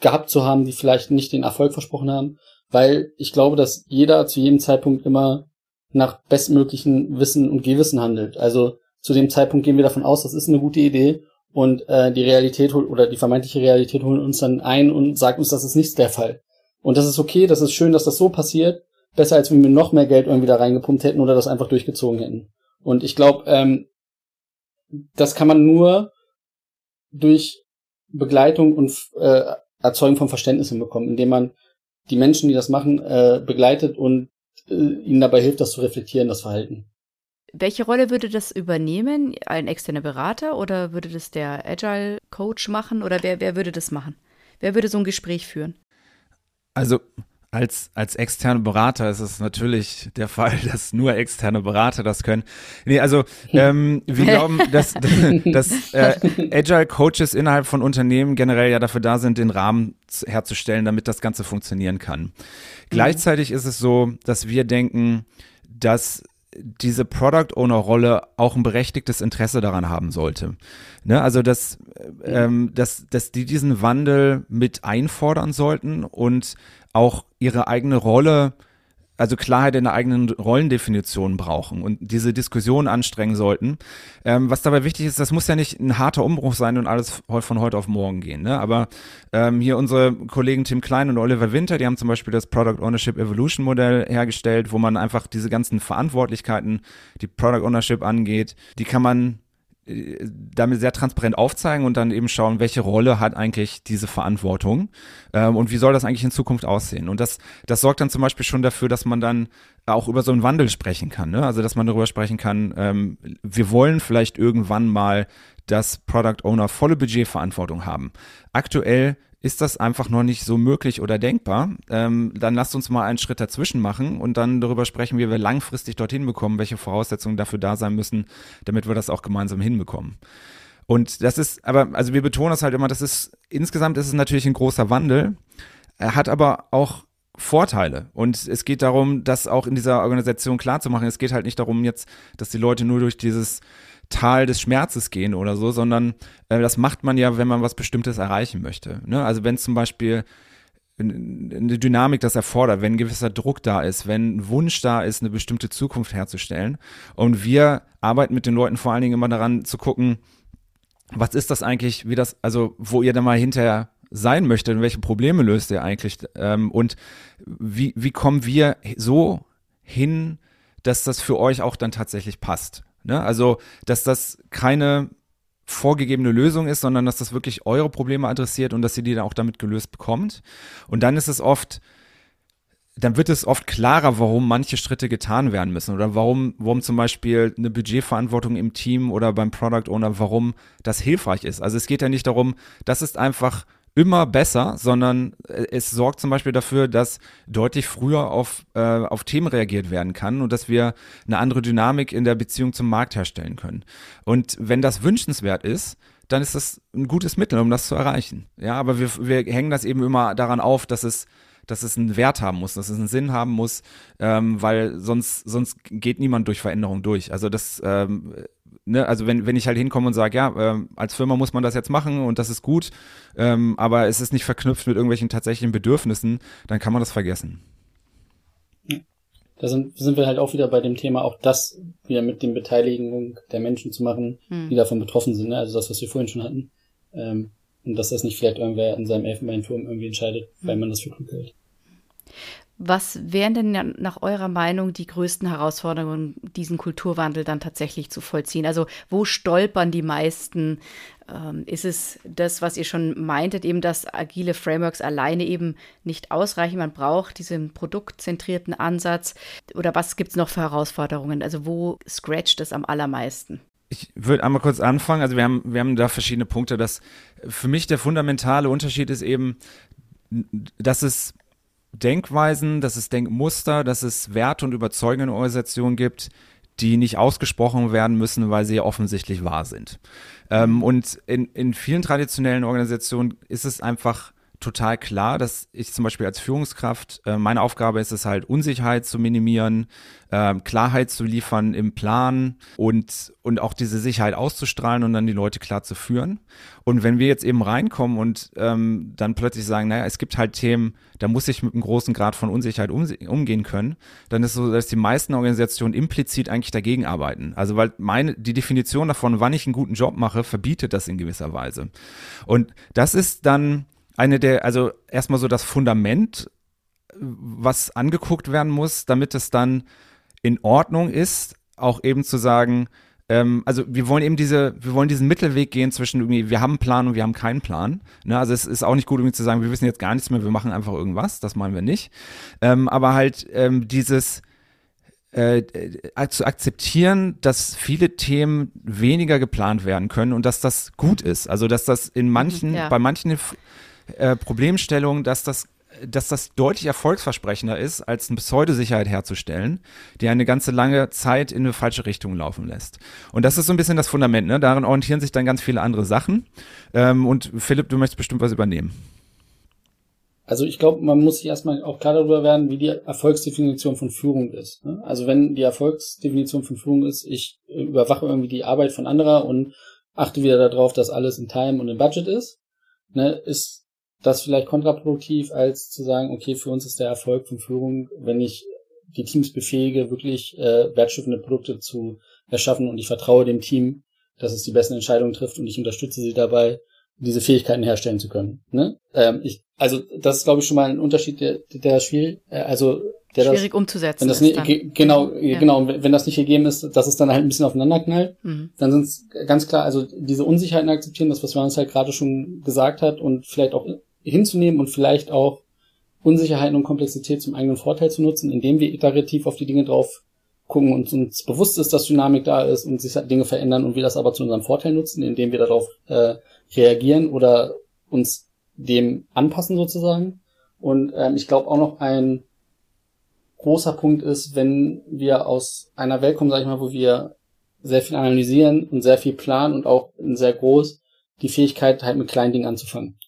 gehabt zu haben, die vielleicht nicht den Erfolg versprochen haben, weil ich glaube, dass jeder zu jedem Zeitpunkt immer nach bestmöglichen Wissen und Gewissen handelt. Also zu dem Zeitpunkt gehen wir davon aus, das ist eine gute Idee und äh, die Realität holt oder die vermeintliche Realität holt uns dann ein und sagt uns, das ist nicht der Fall. Und das ist okay, das ist schön, dass das so passiert. Besser als wenn wir noch mehr Geld irgendwie da reingepumpt hätten oder das einfach durchgezogen hätten. Und ich glaube, ähm, das kann man nur durch Begleitung und äh, Erzeugung von Verständnis hinbekommen, indem man die Menschen, die das machen, äh, begleitet und äh, ihnen dabei hilft, das zu reflektieren, das Verhalten. Welche Rolle würde das übernehmen? Ein externer Berater oder würde das der Agile Coach machen oder wer, wer würde das machen? Wer würde so ein Gespräch führen? Also als, als externe Berater ist es natürlich der Fall, (laughs) dass nur externe Berater das können. Nee, also ähm, wir glauben, (laughs) dass, (laughs) dass äh, Agile Coaches innerhalb von Unternehmen generell ja dafür da sind, den Rahmen herzustellen, damit das Ganze funktionieren kann. Mhm. Gleichzeitig ist es so, dass wir denken, dass diese Product Owner Rolle auch ein berechtigtes Interesse daran haben sollte. Ne? Also dass, ähm, dass, dass die diesen Wandel mit einfordern sollten und auch ihre eigene Rolle also Klarheit in der eigenen Rollendefinition brauchen und diese Diskussion anstrengen sollten. Ähm, was dabei wichtig ist, das muss ja nicht ein harter Umbruch sein und alles von heute auf morgen gehen. Ne? Aber ähm, hier unsere Kollegen Tim Klein und Oliver Winter, die haben zum Beispiel das Product Ownership Evolution Modell hergestellt, wo man einfach diese ganzen Verantwortlichkeiten, die Product Ownership angeht, die kann man damit sehr transparent aufzeigen und dann eben schauen, welche Rolle hat eigentlich diese Verantwortung ähm, und wie soll das eigentlich in Zukunft aussehen. Und das, das sorgt dann zum Beispiel schon dafür, dass man dann auch über so einen Wandel sprechen kann. Ne? Also dass man darüber sprechen kann, ähm, wir wollen vielleicht irgendwann mal, dass Product Owner volle Budgetverantwortung haben. Aktuell ist das einfach noch nicht so möglich oder denkbar, ähm, dann lasst uns mal einen Schritt dazwischen machen und dann darüber sprechen, wie wir langfristig dorthin bekommen, welche Voraussetzungen dafür da sein müssen, damit wir das auch gemeinsam hinbekommen. Und das ist, aber, also wir betonen das halt immer, das ist, insgesamt ist es natürlich ein großer Wandel, er hat aber auch Vorteile. Und es geht darum, das auch in dieser Organisation klarzumachen. Es geht halt nicht darum jetzt, dass die Leute nur durch dieses Tal des Schmerzes gehen oder so, sondern äh, das macht man ja, wenn man was Bestimmtes erreichen möchte. Ne? Also wenn zum Beispiel eine Dynamik das erfordert, wenn ein gewisser Druck da ist, wenn ein Wunsch da ist, eine bestimmte Zukunft herzustellen. Und wir arbeiten mit den Leuten vor allen Dingen immer daran zu gucken, was ist das eigentlich, wie das, also wo ihr dann mal hinterher sein möchtet und welche Probleme löst ihr eigentlich ähm, und wie, wie kommen wir so hin, dass das für euch auch dann tatsächlich passt. Ne? Also, dass das keine vorgegebene Lösung ist, sondern dass das wirklich eure Probleme adressiert und dass ihr die dann auch damit gelöst bekommt. Und dann ist es oft, dann wird es oft klarer, warum manche Schritte getan werden müssen oder warum, warum zum Beispiel eine Budgetverantwortung im Team oder beim Product Owner, warum das hilfreich ist. Also es geht ja nicht darum, das ist einfach immer besser, sondern äh, es sorgt zum Beispiel dafür, dass deutlich früher auf, äh, auf Themen reagiert werden kann und dass wir eine andere Dynamik in der Beziehung zum Markt herstellen können. Und wenn das wünschenswert ist, dann ist das ein gutes Mittel, um das zu erreichen. Ja, aber wir, wir hängen das eben immer daran auf, dass es dass es einen Wert haben muss, dass es einen Sinn haben muss, ähm, weil sonst, sonst geht niemand durch Veränderung durch. Also das, ähm, ne, also wenn, wenn ich halt hinkomme und sage, ja, ähm, als Firma muss man das jetzt machen und das ist gut, ähm, aber es ist nicht verknüpft mit irgendwelchen tatsächlichen Bedürfnissen, dann kann man das vergessen. Da sind, sind wir halt auch wieder bei dem Thema, auch das wieder mit dem Beteiligung der Menschen zu machen, hm. die davon betroffen sind. Ne? Also das, was wir vorhin schon hatten. Ähm, und dass das nicht vielleicht irgendwer in seinem Elfenbeinturm irgendwie entscheidet, weil hm. man das für klug hält. Was wären denn nach eurer Meinung die größten Herausforderungen, diesen Kulturwandel dann tatsächlich zu vollziehen? Also wo stolpern die meisten? Ähm, ist es das, was ihr schon meintet, eben, dass agile Frameworks alleine eben nicht ausreichen? Man braucht diesen produktzentrierten Ansatz. Oder was gibt es noch für Herausforderungen? Also wo scratcht es am allermeisten? Ich würde einmal kurz anfangen. Also wir haben, wir haben da verschiedene Punkte. Das für mich der fundamentale Unterschied ist eben, dass es Denkweisen, dass es Denkmuster, dass es Werte und Überzeugungen in Organisationen gibt, die nicht ausgesprochen werden müssen, weil sie offensichtlich wahr sind. Ähm, und in, in vielen traditionellen Organisationen ist es einfach total klar, dass ich zum Beispiel als Führungskraft, äh, meine Aufgabe ist es halt, Unsicherheit zu minimieren, äh, Klarheit zu liefern im Plan und, und auch diese Sicherheit auszustrahlen und dann die Leute klar zu führen. Und wenn wir jetzt eben reinkommen und ähm, dann plötzlich sagen, naja, es gibt halt Themen, da muss ich mit einem großen Grad von Unsicherheit um, umgehen können, dann ist es so, dass die meisten Organisationen implizit eigentlich dagegen arbeiten. Also weil meine, die Definition davon, wann ich einen guten Job mache, verbietet das in gewisser Weise. Und das ist dann eine der, also erstmal so das Fundament, was angeguckt werden muss, damit es dann in Ordnung ist, auch eben zu sagen, ähm, also wir wollen eben diese, wir wollen diesen Mittelweg gehen zwischen irgendwie, wir haben einen Plan und wir haben keinen Plan. Ne? Also es ist auch nicht gut, irgendwie zu sagen, wir wissen jetzt gar nichts mehr, wir machen einfach irgendwas, das meinen wir nicht. Ähm, aber halt ähm, dieses äh, äh, zu akzeptieren, dass viele Themen weniger geplant werden können und dass das gut ist. Also dass das in manchen, ja. bei manchen äh, Problemstellung, dass das dass das deutlich erfolgsversprechender ist, als eine Pseudosicherheit herzustellen, die eine ganze lange Zeit in eine falsche Richtung laufen lässt. Und das ist so ein bisschen das Fundament, ne? Darin orientieren sich dann ganz viele andere Sachen. Ähm, und Philipp, du möchtest bestimmt was übernehmen. Also ich glaube, man muss sich erstmal auch klar darüber werden, wie die Erfolgsdefinition von Führung ist. Ne? Also wenn die Erfolgsdefinition von Führung ist, ich überwache irgendwie die Arbeit von anderer und achte wieder darauf, dass alles in Time und im Budget ist, ne, ist das vielleicht kontraproduktiv, als zu sagen, okay, für uns ist der Erfolg von Führung, wenn ich die Teams befähige, wirklich äh, wertschöpfende Produkte zu erschaffen und ich vertraue dem Team, dass es die besten Entscheidungen trifft und ich unterstütze sie dabei, diese Fähigkeiten herstellen zu können. Ne? Ähm, ich, also das ist, glaube ich, schon mal ein Unterschied, der, der schwierig, äh, also der schwierig das, umzusetzen. Wenn das nicht, genau, ja. genau, wenn das nicht gegeben ist, dass es dann halt ein bisschen aufeinander knallt, mhm. dann sind es ganz klar, also diese Unsicherheiten akzeptieren, das was Johannes halt gerade schon gesagt hat und vielleicht auch hinzunehmen und vielleicht auch Unsicherheiten und Komplexität zum eigenen Vorteil zu nutzen, indem wir iterativ auf die Dinge drauf gucken und uns bewusst ist, dass Dynamik da ist und sich Dinge verändern und wir das aber zu unserem Vorteil nutzen, indem wir darauf äh, reagieren oder uns dem anpassen sozusagen. Und ähm, ich glaube auch noch ein großer Punkt ist, wenn wir aus einer Welt kommen, sag ich mal, wo wir sehr viel analysieren und sehr viel planen und auch sehr groß die Fähigkeit halt mit kleinen Dingen anzufangen.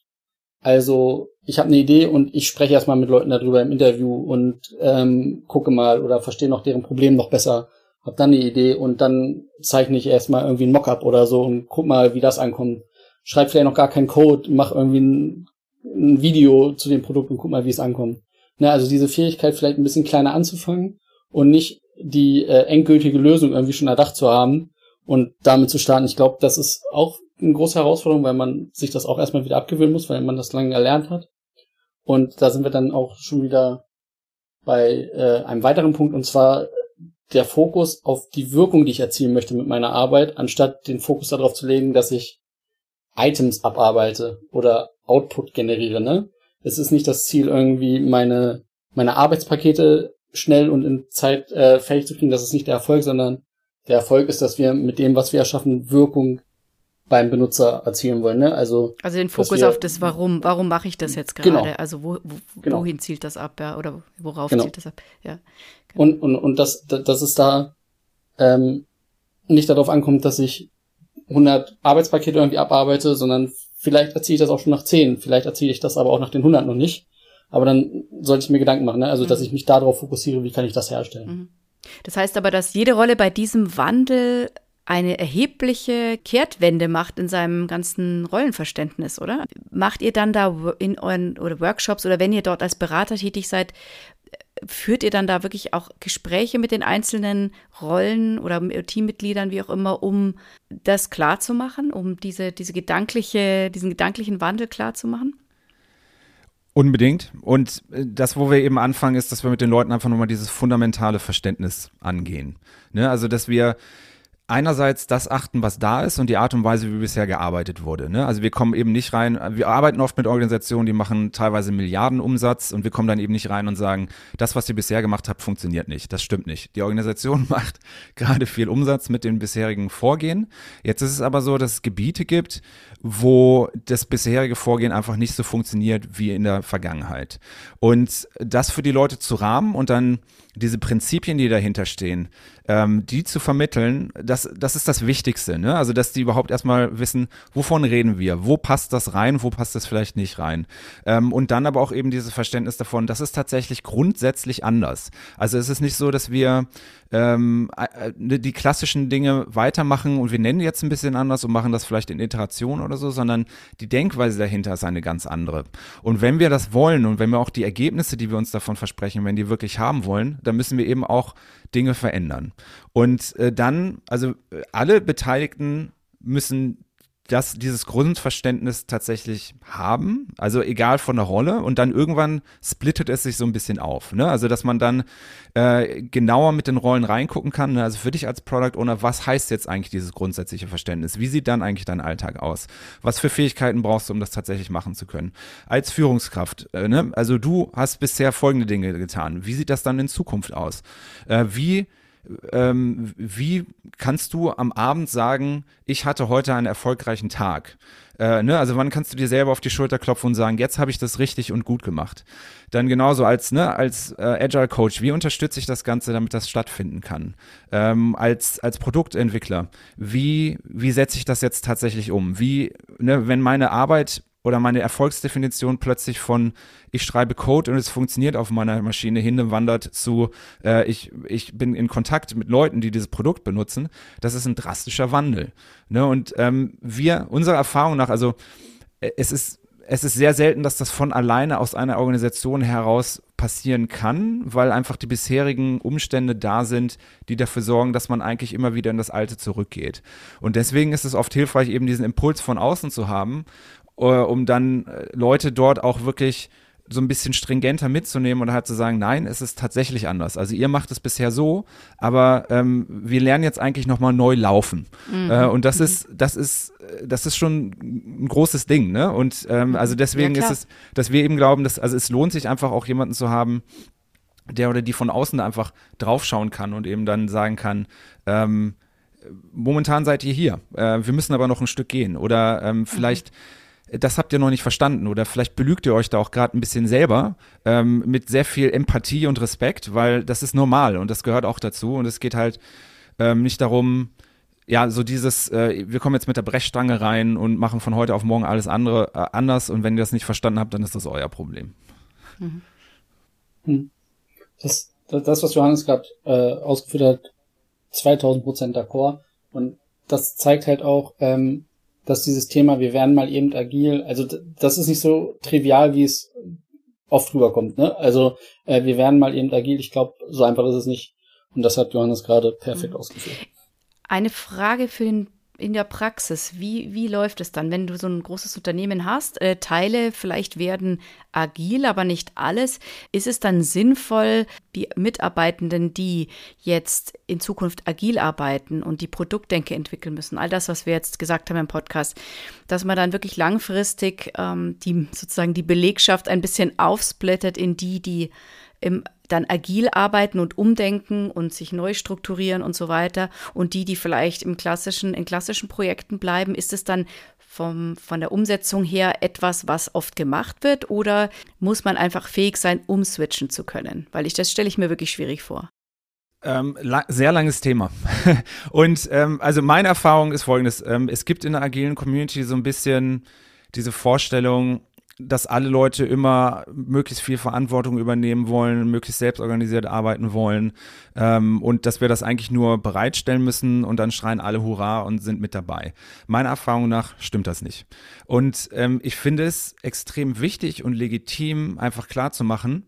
Also ich habe eine Idee und ich spreche erstmal mit Leuten darüber im Interview und ähm, gucke mal oder verstehe noch deren Problem noch besser, hab dann eine Idee und dann zeichne ich erstmal irgendwie ein Mockup oder so und guck mal, wie das ankommt. Schreib vielleicht noch gar keinen Code, mach irgendwie ein, ein Video zu dem Produkt und guck mal, wie es ankommt. Ne, also diese Fähigkeit vielleicht ein bisschen kleiner anzufangen und nicht die äh, endgültige Lösung irgendwie schon erdacht zu haben und damit zu starten. Ich glaube, das ist auch eine große Herausforderung, weil man sich das auch erstmal wieder abgewöhnen muss, weil man das lange erlernt hat. Und da sind wir dann auch schon wieder bei äh, einem weiteren Punkt, und zwar der Fokus auf die Wirkung, die ich erzielen möchte mit meiner Arbeit, anstatt den Fokus darauf zu legen, dass ich Items abarbeite oder Output generiere. Ne? Es ist nicht das Ziel, irgendwie meine, meine Arbeitspakete schnell und in Zeit äh, fähig zu kriegen. Das ist nicht der Erfolg, sondern der Erfolg ist, dass wir mit dem, was wir erschaffen, Wirkung beim Benutzer erzielen wollen. Ne? Also, also den Fokus wir, auf das Warum. Warum mache ich das jetzt genau. gerade? Genau. Also wo, wo, genau. wohin zielt das ab? Ja? Oder worauf genau. zielt das ab? Ja. Genau. Und, und, und dass, dass es da ähm, nicht darauf ankommt, dass ich 100 Arbeitspakete irgendwie abarbeite, sondern vielleicht erziele ich das auch schon nach 10, vielleicht erziele ich das aber auch nach den 100 noch nicht. Aber dann sollte ich mir Gedanken machen, ne? also dass mhm. ich mich darauf fokussiere, wie kann ich das herstellen. Mhm. Das heißt aber, dass jede Rolle bei diesem Wandel eine erhebliche Kehrtwende macht in seinem ganzen Rollenverständnis, oder? Macht ihr dann da in euren oder Workshops oder wenn ihr dort als Berater tätig seid, führt ihr dann da wirklich auch Gespräche mit den einzelnen Rollen oder Teammitgliedern, wie auch immer, um das klarzumachen, um diese, diese gedankliche, diesen gedanklichen Wandel klarzumachen? Unbedingt. Und äh, das, wo wir eben anfangen, ist, dass wir mit den Leuten einfach nochmal dieses fundamentale Verständnis angehen. Ne? Also, dass wir einerseits das achten, was da ist und die Art und Weise, wie bisher gearbeitet wurde. Ne? Also wir kommen eben nicht rein, wir arbeiten oft mit Organisationen, die machen teilweise Milliarden Umsatz und wir kommen dann eben nicht rein und sagen, das, was ihr bisher gemacht habt, funktioniert nicht. Das stimmt nicht. Die Organisation (laughs) macht gerade viel Umsatz mit den bisherigen Vorgehen. Jetzt ist es aber so, dass es Gebiete gibt, wo das bisherige Vorgehen einfach nicht so funktioniert wie in der Vergangenheit. Und das für die Leute zu rahmen und dann diese Prinzipien, die dahinter stehen, ähm, die zu vermitteln, das, das ist das Wichtigste. Ne? Also, dass die überhaupt erstmal wissen, wovon reden wir, wo passt das rein, wo passt das vielleicht nicht rein. Ähm, und dann aber auch eben dieses Verständnis davon, das ist tatsächlich grundsätzlich anders. Also es ist nicht so, dass wir ähm, äh, die klassischen Dinge weitermachen und wir nennen jetzt ein bisschen anders und machen das vielleicht in Iteration oder so, sondern die Denkweise dahinter ist eine ganz andere. Und wenn wir das wollen und wenn wir auch die Ergebnisse, die wir uns davon versprechen, wenn die wirklich haben wollen, dann müssen wir eben auch Dinge verändern. Und äh, dann, also äh, alle Beteiligten müssen das, dieses Grundverständnis tatsächlich haben, also egal von der Rolle und dann irgendwann splittet es sich so ein bisschen auf, ne? also dass man dann äh, genauer mit den Rollen reingucken kann, ne? also für dich als Product Owner, was heißt jetzt eigentlich dieses grundsätzliche Verständnis, wie sieht dann eigentlich dein Alltag aus, was für Fähigkeiten brauchst du, um das tatsächlich machen zu können, als Führungskraft, äh, ne? also du hast bisher folgende Dinge getan, wie sieht das dann in Zukunft aus, äh, wie ähm, wie kannst du am Abend sagen, ich hatte heute einen erfolgreichen Tag? Äh, ne? Also wann kannst du dir selber auf die Schulter klopfen und sagen, jetzt habe ich das richtig und gut gemacht? Dann genauso als, ne, als äh, Agile Coach, wie unterstütze ich das Ganze, damit das stattfinden kann? Ähm, als, als Produktentwickler, wie, wie setze ich das jetzt tatsächlich um? Wie, ne, wenn meine Arbeit oder meine Erfolgsdefinition plötzlich von ich schreibe Code und es funktioniert auf meiner Maschine hinwandert zu äh, ich, ich bin in Kontakt mit Leuten, die dieses Produkt benutzen, das ist ein drastischer Wandel. Ne? Und ähm, wir, unserer Erfahrung nach, also äh, es ist es ist sehr selten, dass das von alleine aus einer Organisation heraus passieren kann, weil einfach die bisherigen Umstände da sind, die dafür sorgen, dass man eigentlich immer wieder in das Alte zurückgeht. Und deswegen ist es oft hilfreich, eben diesen Impuls von außen zu haben um dann äh, Leute dort auch wirklich so ein bisschen stringenter mitzunehmen und halt zu sagen, nein, es ist tatsächlich anders. Also ihr macht es bisher so, aber ähm, wir lernen jetzt eigentlich nochmal neu laufen. Mhm. Äh, und das mhm. ist, das ist, das ist schon ein großes Ding, ne? Und ähm, mhm. also deswegen ja, ist es, dass wir eben glauben, dass, also es lohnt sich einfach auch jemanden zu haben, der oder die von außen einfach draufschauen kann und eben dann sagen kann, ähm, momentan seid ihr hier, äh, wir müssen aber noch ein Stück gehen. Oder ähm, vielleicht mhm das habt ihr noch nicht verstanden oder vielleicht belügt ihr euch da auch gerade ein bisschen selber ähm, mit sehr viel Empathie und Respekt, weil das ist normal und das gehört auch dazu und es geht halt ähm, nicht darum, ja, so dieses, äh, wir kommen jetzt mit der Brechstange rein und machen von heute auf morgen alles andere äh, anders und wenn ihr das nicht verstanden habt, dann ist das euer Problem. Mhm. Hm. Das, das, das, was Johannes gerade äh, ausgeführt hat, 2000 Prozent d'accord und das zeigt halt auch, ähm, dass dieses Thema, wir werden mal eben agil, also das ist nicht so trivial, wie es oft rüberkommt. Ne? Also äh, wir werden mal eben agil. Ich glaube, so einfach ist es nicht. Und das hat Johannes gerade perfekt mhm. ausgeführt. Eine Frage für den in der Praxis, wie, wie läuft es dann, wenn du so ein großes Unternehmen hast? Äh, Teile vielleicht werden agil, aber nicht alles. Ist es dann sinnvoll, die Mitarbeitenden, die jetzt in Zukunft agil arbeiten und die Produktdenke entwickeln müssen, all das, was wir jetzt gesagt haben im Podcast, dass man dann wirklich langfristig ähm, die sozusagen die Belegschaft ein bisschen aufsplittet in die, die im dann agil arbeiten und umdenken und sich neu strukturieren und so weiter. Und die, die vielleicht im klassischen, in klassischen Projekten bleiben, ist es dann vom, von der Umsetzung her etwas, was oft gemacht wird oder muss man einfach fähig sein, umswitchen zu können? Weil ich das stelle ich mir wirklich schwierig vor. Ähm, la sehr langes Thema. (laughs) und ähm, also meine Erfahrung ist folgendes. Ähm, es gibt in der agilen Community so ein bisschen diese Vorstellung, dass alle Leute immer möglichst viel Verantwortung übernehmen wollen, möglichst selbstorganisiert arbeiten wollen ähm, und dass wir das eigentlich nur bereitstellen müssen und dann schreien alle Hurra und sind mit dabei. Meiner Erfahrung nach stimmt das nicht. Und ähm, ich finde es extrem wichtig und legitim, einfach klar zu machen,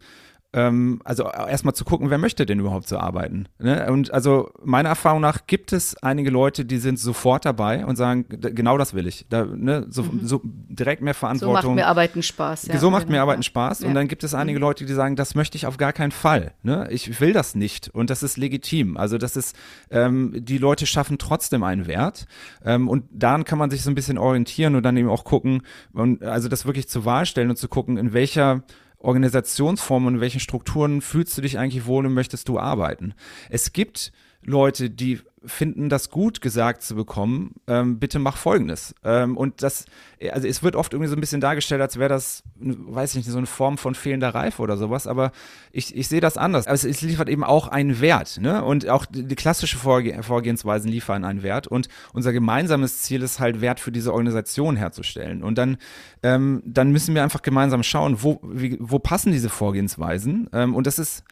ähm, also erstmal zu gucken, wer möchte denn überhaupt so arbeiten. Ne? Und also meiner Erfahrung nach gibt es einige Leute, die sind sofort dabei und sagen, genau das will ich. Da, ne, so, mhm. so direkt mehr Verantwortung. So macht mir Arbeiten Spaß. Ja, so macht mir Arbeiten Spaß. Ja. Und dann gibt es einige mhm. Leute, die sagen, das möchte ich auf gar keinen Fall. Ne? Ich will das nicht. Und das ist legitim. Also das ist, ähm, die Leute schaffen trotzdem einen Wert. Ähm, und daran kann man sich so ein bisschen orientieren und dann eben auch gucken, und also das wirklich zur Wahl stellen und zu gucken, in welcher Organisationsformen und in welchen Strukturen fühlst du dich eigentlich wohl und möchtest du arbeiten? Es gibt Leute, die finden das gut gesagt zu bekommen, ähm, bitte mach Folgendes. Ähm, und das, also es wird oft irgendwie so ein bisschen dargestellt, als wäre das, weiß ich nicht, so eine Form von fehlender Reife oder sowas, aber ich, ich sehe das anders. Also es liefert eben auch einen Wert, ne? Und auch die, die klassische Vorge Vorgehensweisen liefern einen Wert. Und unser gemeinsames Ziel ist halt, Wert für diese Organisation herzustellen. Und dann, ähm, dann müssen wir einfach gemeinsam schauen, wo, wie, wo passen diese Vorgehensweisen. Ähm, und das ist,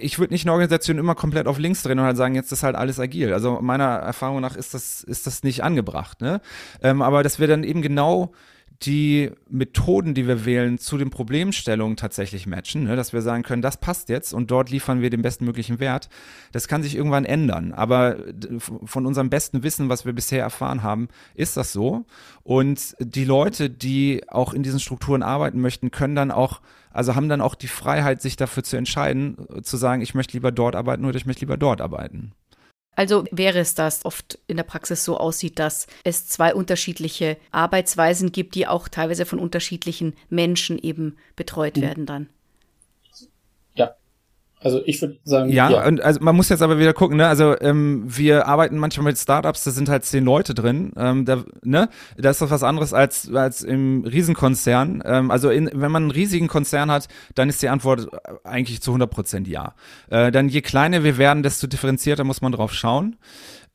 ich würde nicht eine Organisation immer komplett auf links drehen und halt sagen, jetzt ist halt alles agil. Also meiner Erfahrung nach ist das, ist das nicht angebracht. Ne? Ähm, aber dass wir dann eben genau die Methoden, die wir wählen, zu den Problemstellungen tatsächlich matchen, ne? dass wir sagen können, das passt jetzt und dort liefern wir den bestmöglichen Wert. Das kann sich irgendwann ändern, aber von unserem besten Wissen, was wir bisher erfahren haben, ist das so. Und die Leute, die auch in diesen Strukturen arbeiten möchten, können dann auch also haben dann auch die Freiheit, sich dafür zu entscheiden, zu sagen, ich möchte lieber dort arbeiten oder ich möchte lieber dort arbeiten. Also wäre es das oft in der Praxis so aussieht, dass es zwei unterschiedliche Arbeitsweisen gibt, die auch teilweise von unterschiedlichen Menschen eben betreut mhm. werden dann. Also ich würde sagen. Ja, ja, und also man muss jetzt aber wieder gucken, ne? Also ähm, wir arbeiten manchmal mit Startups, da sind halt zehn Leute drin. Ähm, da, ne? Da ist doch was anderes als, als im Riesenkonzern. Ähm, also in, wenn man einen riesigen Konzern hat, dann ist die Antwort eigentlich zu 100 Prozent ja. Äh, dann je kleiner wir werden, desto differenzierter muss man drauf schauen.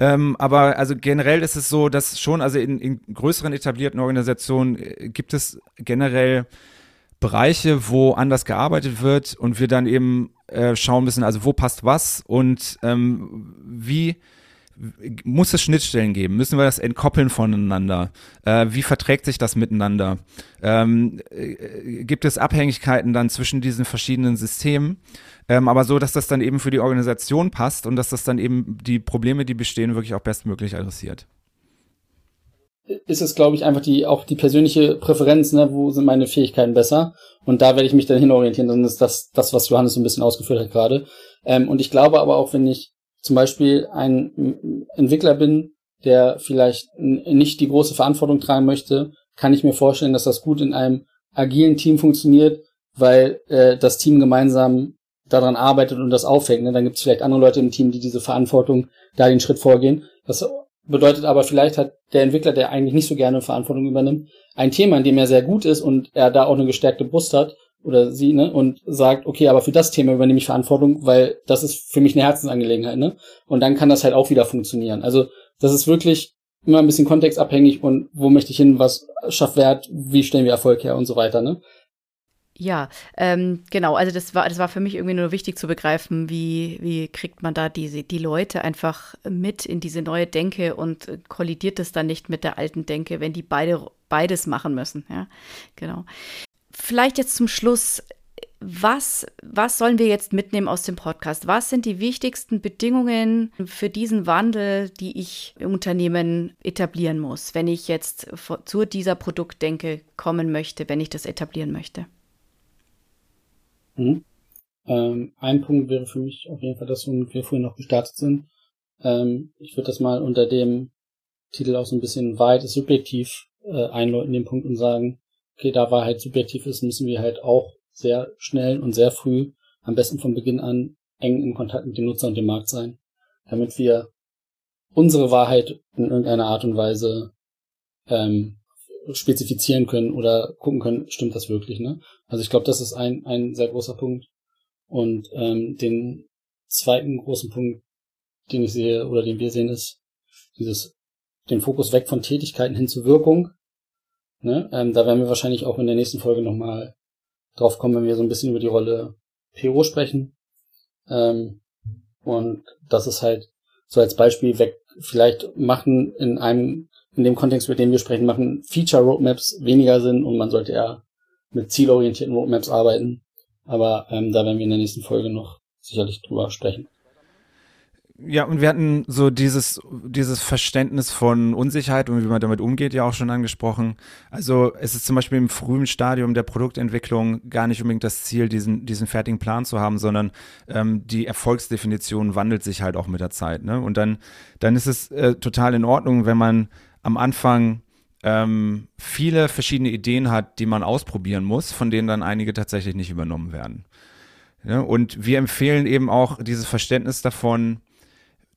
Ähm, aber also generell ist es so, dass schon, also in, in größeren etablierten Organisationen äh, gibt es generell Bereiche, wo anders gearbeitet wird und wir dann eben äh, schauen müssen, also wo passt was und ähm, wie muss es Schnittstellen geben? Müssen wir das entkoppeln voneinander? Äh, wie verträgt sich das miteinander? Ähm, äh, gibt es Abhängigkeiten dann zwischen diesen verschiedenen Systemen? Ähm, aber so, dass das dann eben für die Organisation passt und dass das dann eben die Probleme, die bestehen, wirklich auch bestmöglich adressiert ist es, glaube ich, einfach die auch die persönliche Präferenz, ne, wo sind meine Fähigkeiten besser? Und da werde ich mich dann hinorientieren. Dann ist das, das, was Johannes so ein bisschen ausgeführt hat gerade. Ähm, und ich glaube aber auch, wenn ich zum Beispiel ein Entwickler bin, der vielleicht nicht die große Verantwortung tragen möchte, kann ich mir vorstellen, dass das gut in einem agilen Team funktioniert, weil äh, das Team gemeinsam daran arbeitet und das aufhängt. Ne? Dann gibt es vielleicht andere Leute im Team, die diese Verantwortung da den Schritt vorgehen. Das bedeutet aber, vielleicht hat der Entwickler, der eigentlich nicht so gerne Verantwortung übernimmt, ein Thema, in dem er sehr gut ist und er da auch eine gestärkte Brust hat oder sie, ne, und sagt, okay, aber für das Thema übernehme ich Verantwortung, weil das ist für mich eine Herzensangelegenheit, ne? Und dann kann das halt auch wieder funktionieren. Also, das ist wirklich immer ein bisschen kontextabhängig und wo möchte ich hin, was schafft Wert, wie stellen wir Erfolg her und so weiter, ne? Ja, ähm, genau. Also das war, das war für mich irgendwie nur wichtig zu begreifen, wie, wie kriegt man da diese, die Leute einfach mit in diese neue Denke und kollidiert es dann nicht mit der alten Denke, wenn die beide beides machen müssen. Ja, genau. Vielleicht jetzt zum Schluss. Was, was sollen wir jetzt mitnehmen aus dem Podcast? Was sind die wichtigsten Bedingungen für diesen Wandel, die ich im Unternehmen etablieren muss, wenn ich jetzt zu dieser Produktdenke kommen möchte, wenn ich das etablieren möchte? Mhm. Ähm, ein Punkt wäre für mich auf jeden Fall das, womit wir vorhin noch gestartet sind. Ähm, ich würde das mal unter dem Titel auch so ein bisschen weit subjektiv äh, einläuten, den Punkt und sagen, okay, da Wahrheit subjektiv ist, müssen wir halt auch sehr schnell und sehr früh, am besten von Beginn an, eng in Kontakt mit dem Nutzer und dem Markt sein, damit wir unsere Wahrheit in irgendeiner Art und Weise ähm, spezifizieren können oder gucken können, stimmt das wirklich, ne? Also ich glaube, das ist ein, ein sehr großer Punkt. Und ähm, den zweiten großen Punkt, den ich sehe oder den wir sehen, ist dieses den Fokus weg von Tätigkeiten hin zu Wirkung. Ne? Ähm, da werden wir wahrscheinlich auch in der nächsten Folge nochmal drauf kommen, wenn wir so ein bisschen über die Rolle PO sprechen. Ähm, und das ist halt so als Beispiel weg, vielleicht machen in einem, in dem Kontext, mit dem wir sprechen, machen Feature Roadmaps weniger Sinn und man sollte eher mit zielorientierten Roadmaps arbeiten. Aber ähm, da werden wir in der nächsten Folge noch sicherlich drüber sprechen. Ja, und wir hatten so dieses, dieses Verständnis von Unsicherheit und wie man damit umgeht, ja auch schon angesprochen. Also es ist zum Beispiel im frühen Stadium der Produktentwicklung gar nicht unbedingt das Ziel, diesen, diesen fertigen Plan zu haben, sondern ähm, die Erfolgsdefinition wandelt sich halt auch mit der Zeit. Ne? Und dann, dann ist es äh, total in Ordnung, wenn man am Anfang ähm, viele verschiedene Ideen hat, die man ausprobieren muss, von denen dann einige tatsächlich nicht übernommen werden. Ja, und wir empfehlen eben auch dieses Verständnis davon,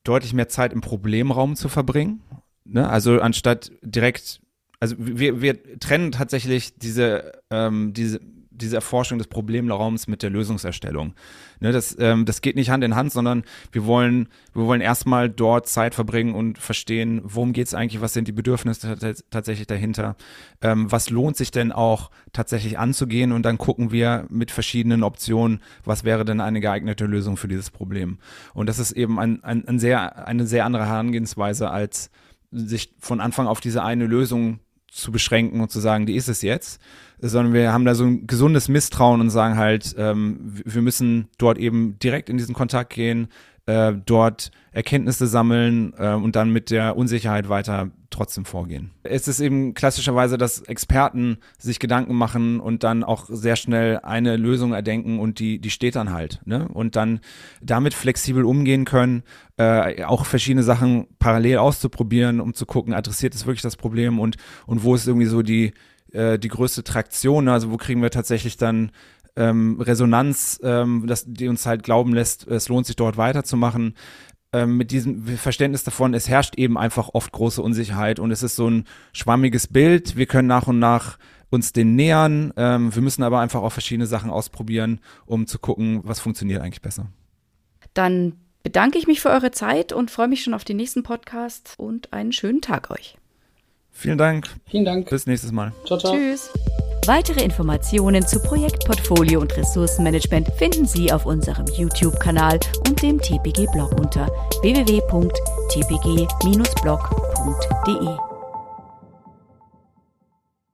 deutlich mehr Zeit im Problemraum zu verbringen. Ne? Also anstatt direkt, also wir, wir trennen tatsächlich diese, ähm, diese, diese Erforschung des Problemraums mit der Lösungserstellung. Ne, das, ähm, das geht nicht Hand in Hand, sondern wir wollen, wir wollen erstmal dort Zeit verbringen und verstehen, worum geht es eigentlich, was sind die Bedürfnisse tatsächlich dahinter, ähm, was lohnt sich denn auch tatsächlich anzugehen und dann gucken wir mit verschiedenen Optionen, was wäre denn eine geeignete Lösung für dieses Problem. Und das ist eben ein, ein, ein sehr, eine sehr andere Herangehensweise als sich von Anfang auf diese eine Lösung zu beschränken und zu sagen, die ist es jetzt, sondern wir haben da so ein gesundes Misstrauen und sagen halt, ähm, wir müssen dort eben direkt in diesen Kontakt gehen, äh, dort Erkenntnisse sammeln äh, und dann mit der Unsicherheit weiter trotzdem vorgehen. Es ist eben klassischerweise, dass Experten sich Gedanken machen und dann auch sehr schnell eine Lösung erdenken und die, die steht dann halt. Ne? Und dann damit flexibel umgehen können, äh, auch verschiedene Sachen parallel auszuprobieren, um zu gucken, adressiert es wirklich das Problem und, und wo ist irgendwie so die, äh, die größte Traktion, also wo kriegen wir tatsächlich dann ähm, Resonanz, ähm, das, die uns halt glauben lässt, es lohnt sich dort weiterzumachen. Ähm, mit diesem Verständnis davon, es herrscht eben einfach oft große Unsicherheit und es ist so ein schwammiges Bild. Wir können nach und nach uns den nähern. Ähm, wir müssen aber einfach auch verschiedene Sachen ausprobieren, um zu gucken, was funktioniert eigentlich besser. Dann bedanke ich mich für eure Zeit und freue mich schon auf den nächsten Podcast und einen schönen Tag euch. Vielen Dank. Vielen Dank. Bis nächstes Mal. Ciao, ciao. Tschüss. Weitere Informationen zu Projektportfolio und Ressourcenmanagement finden Sie auf unserem YouTube-Kanal und dem TPG-Blog unter www.tpg-blog.de.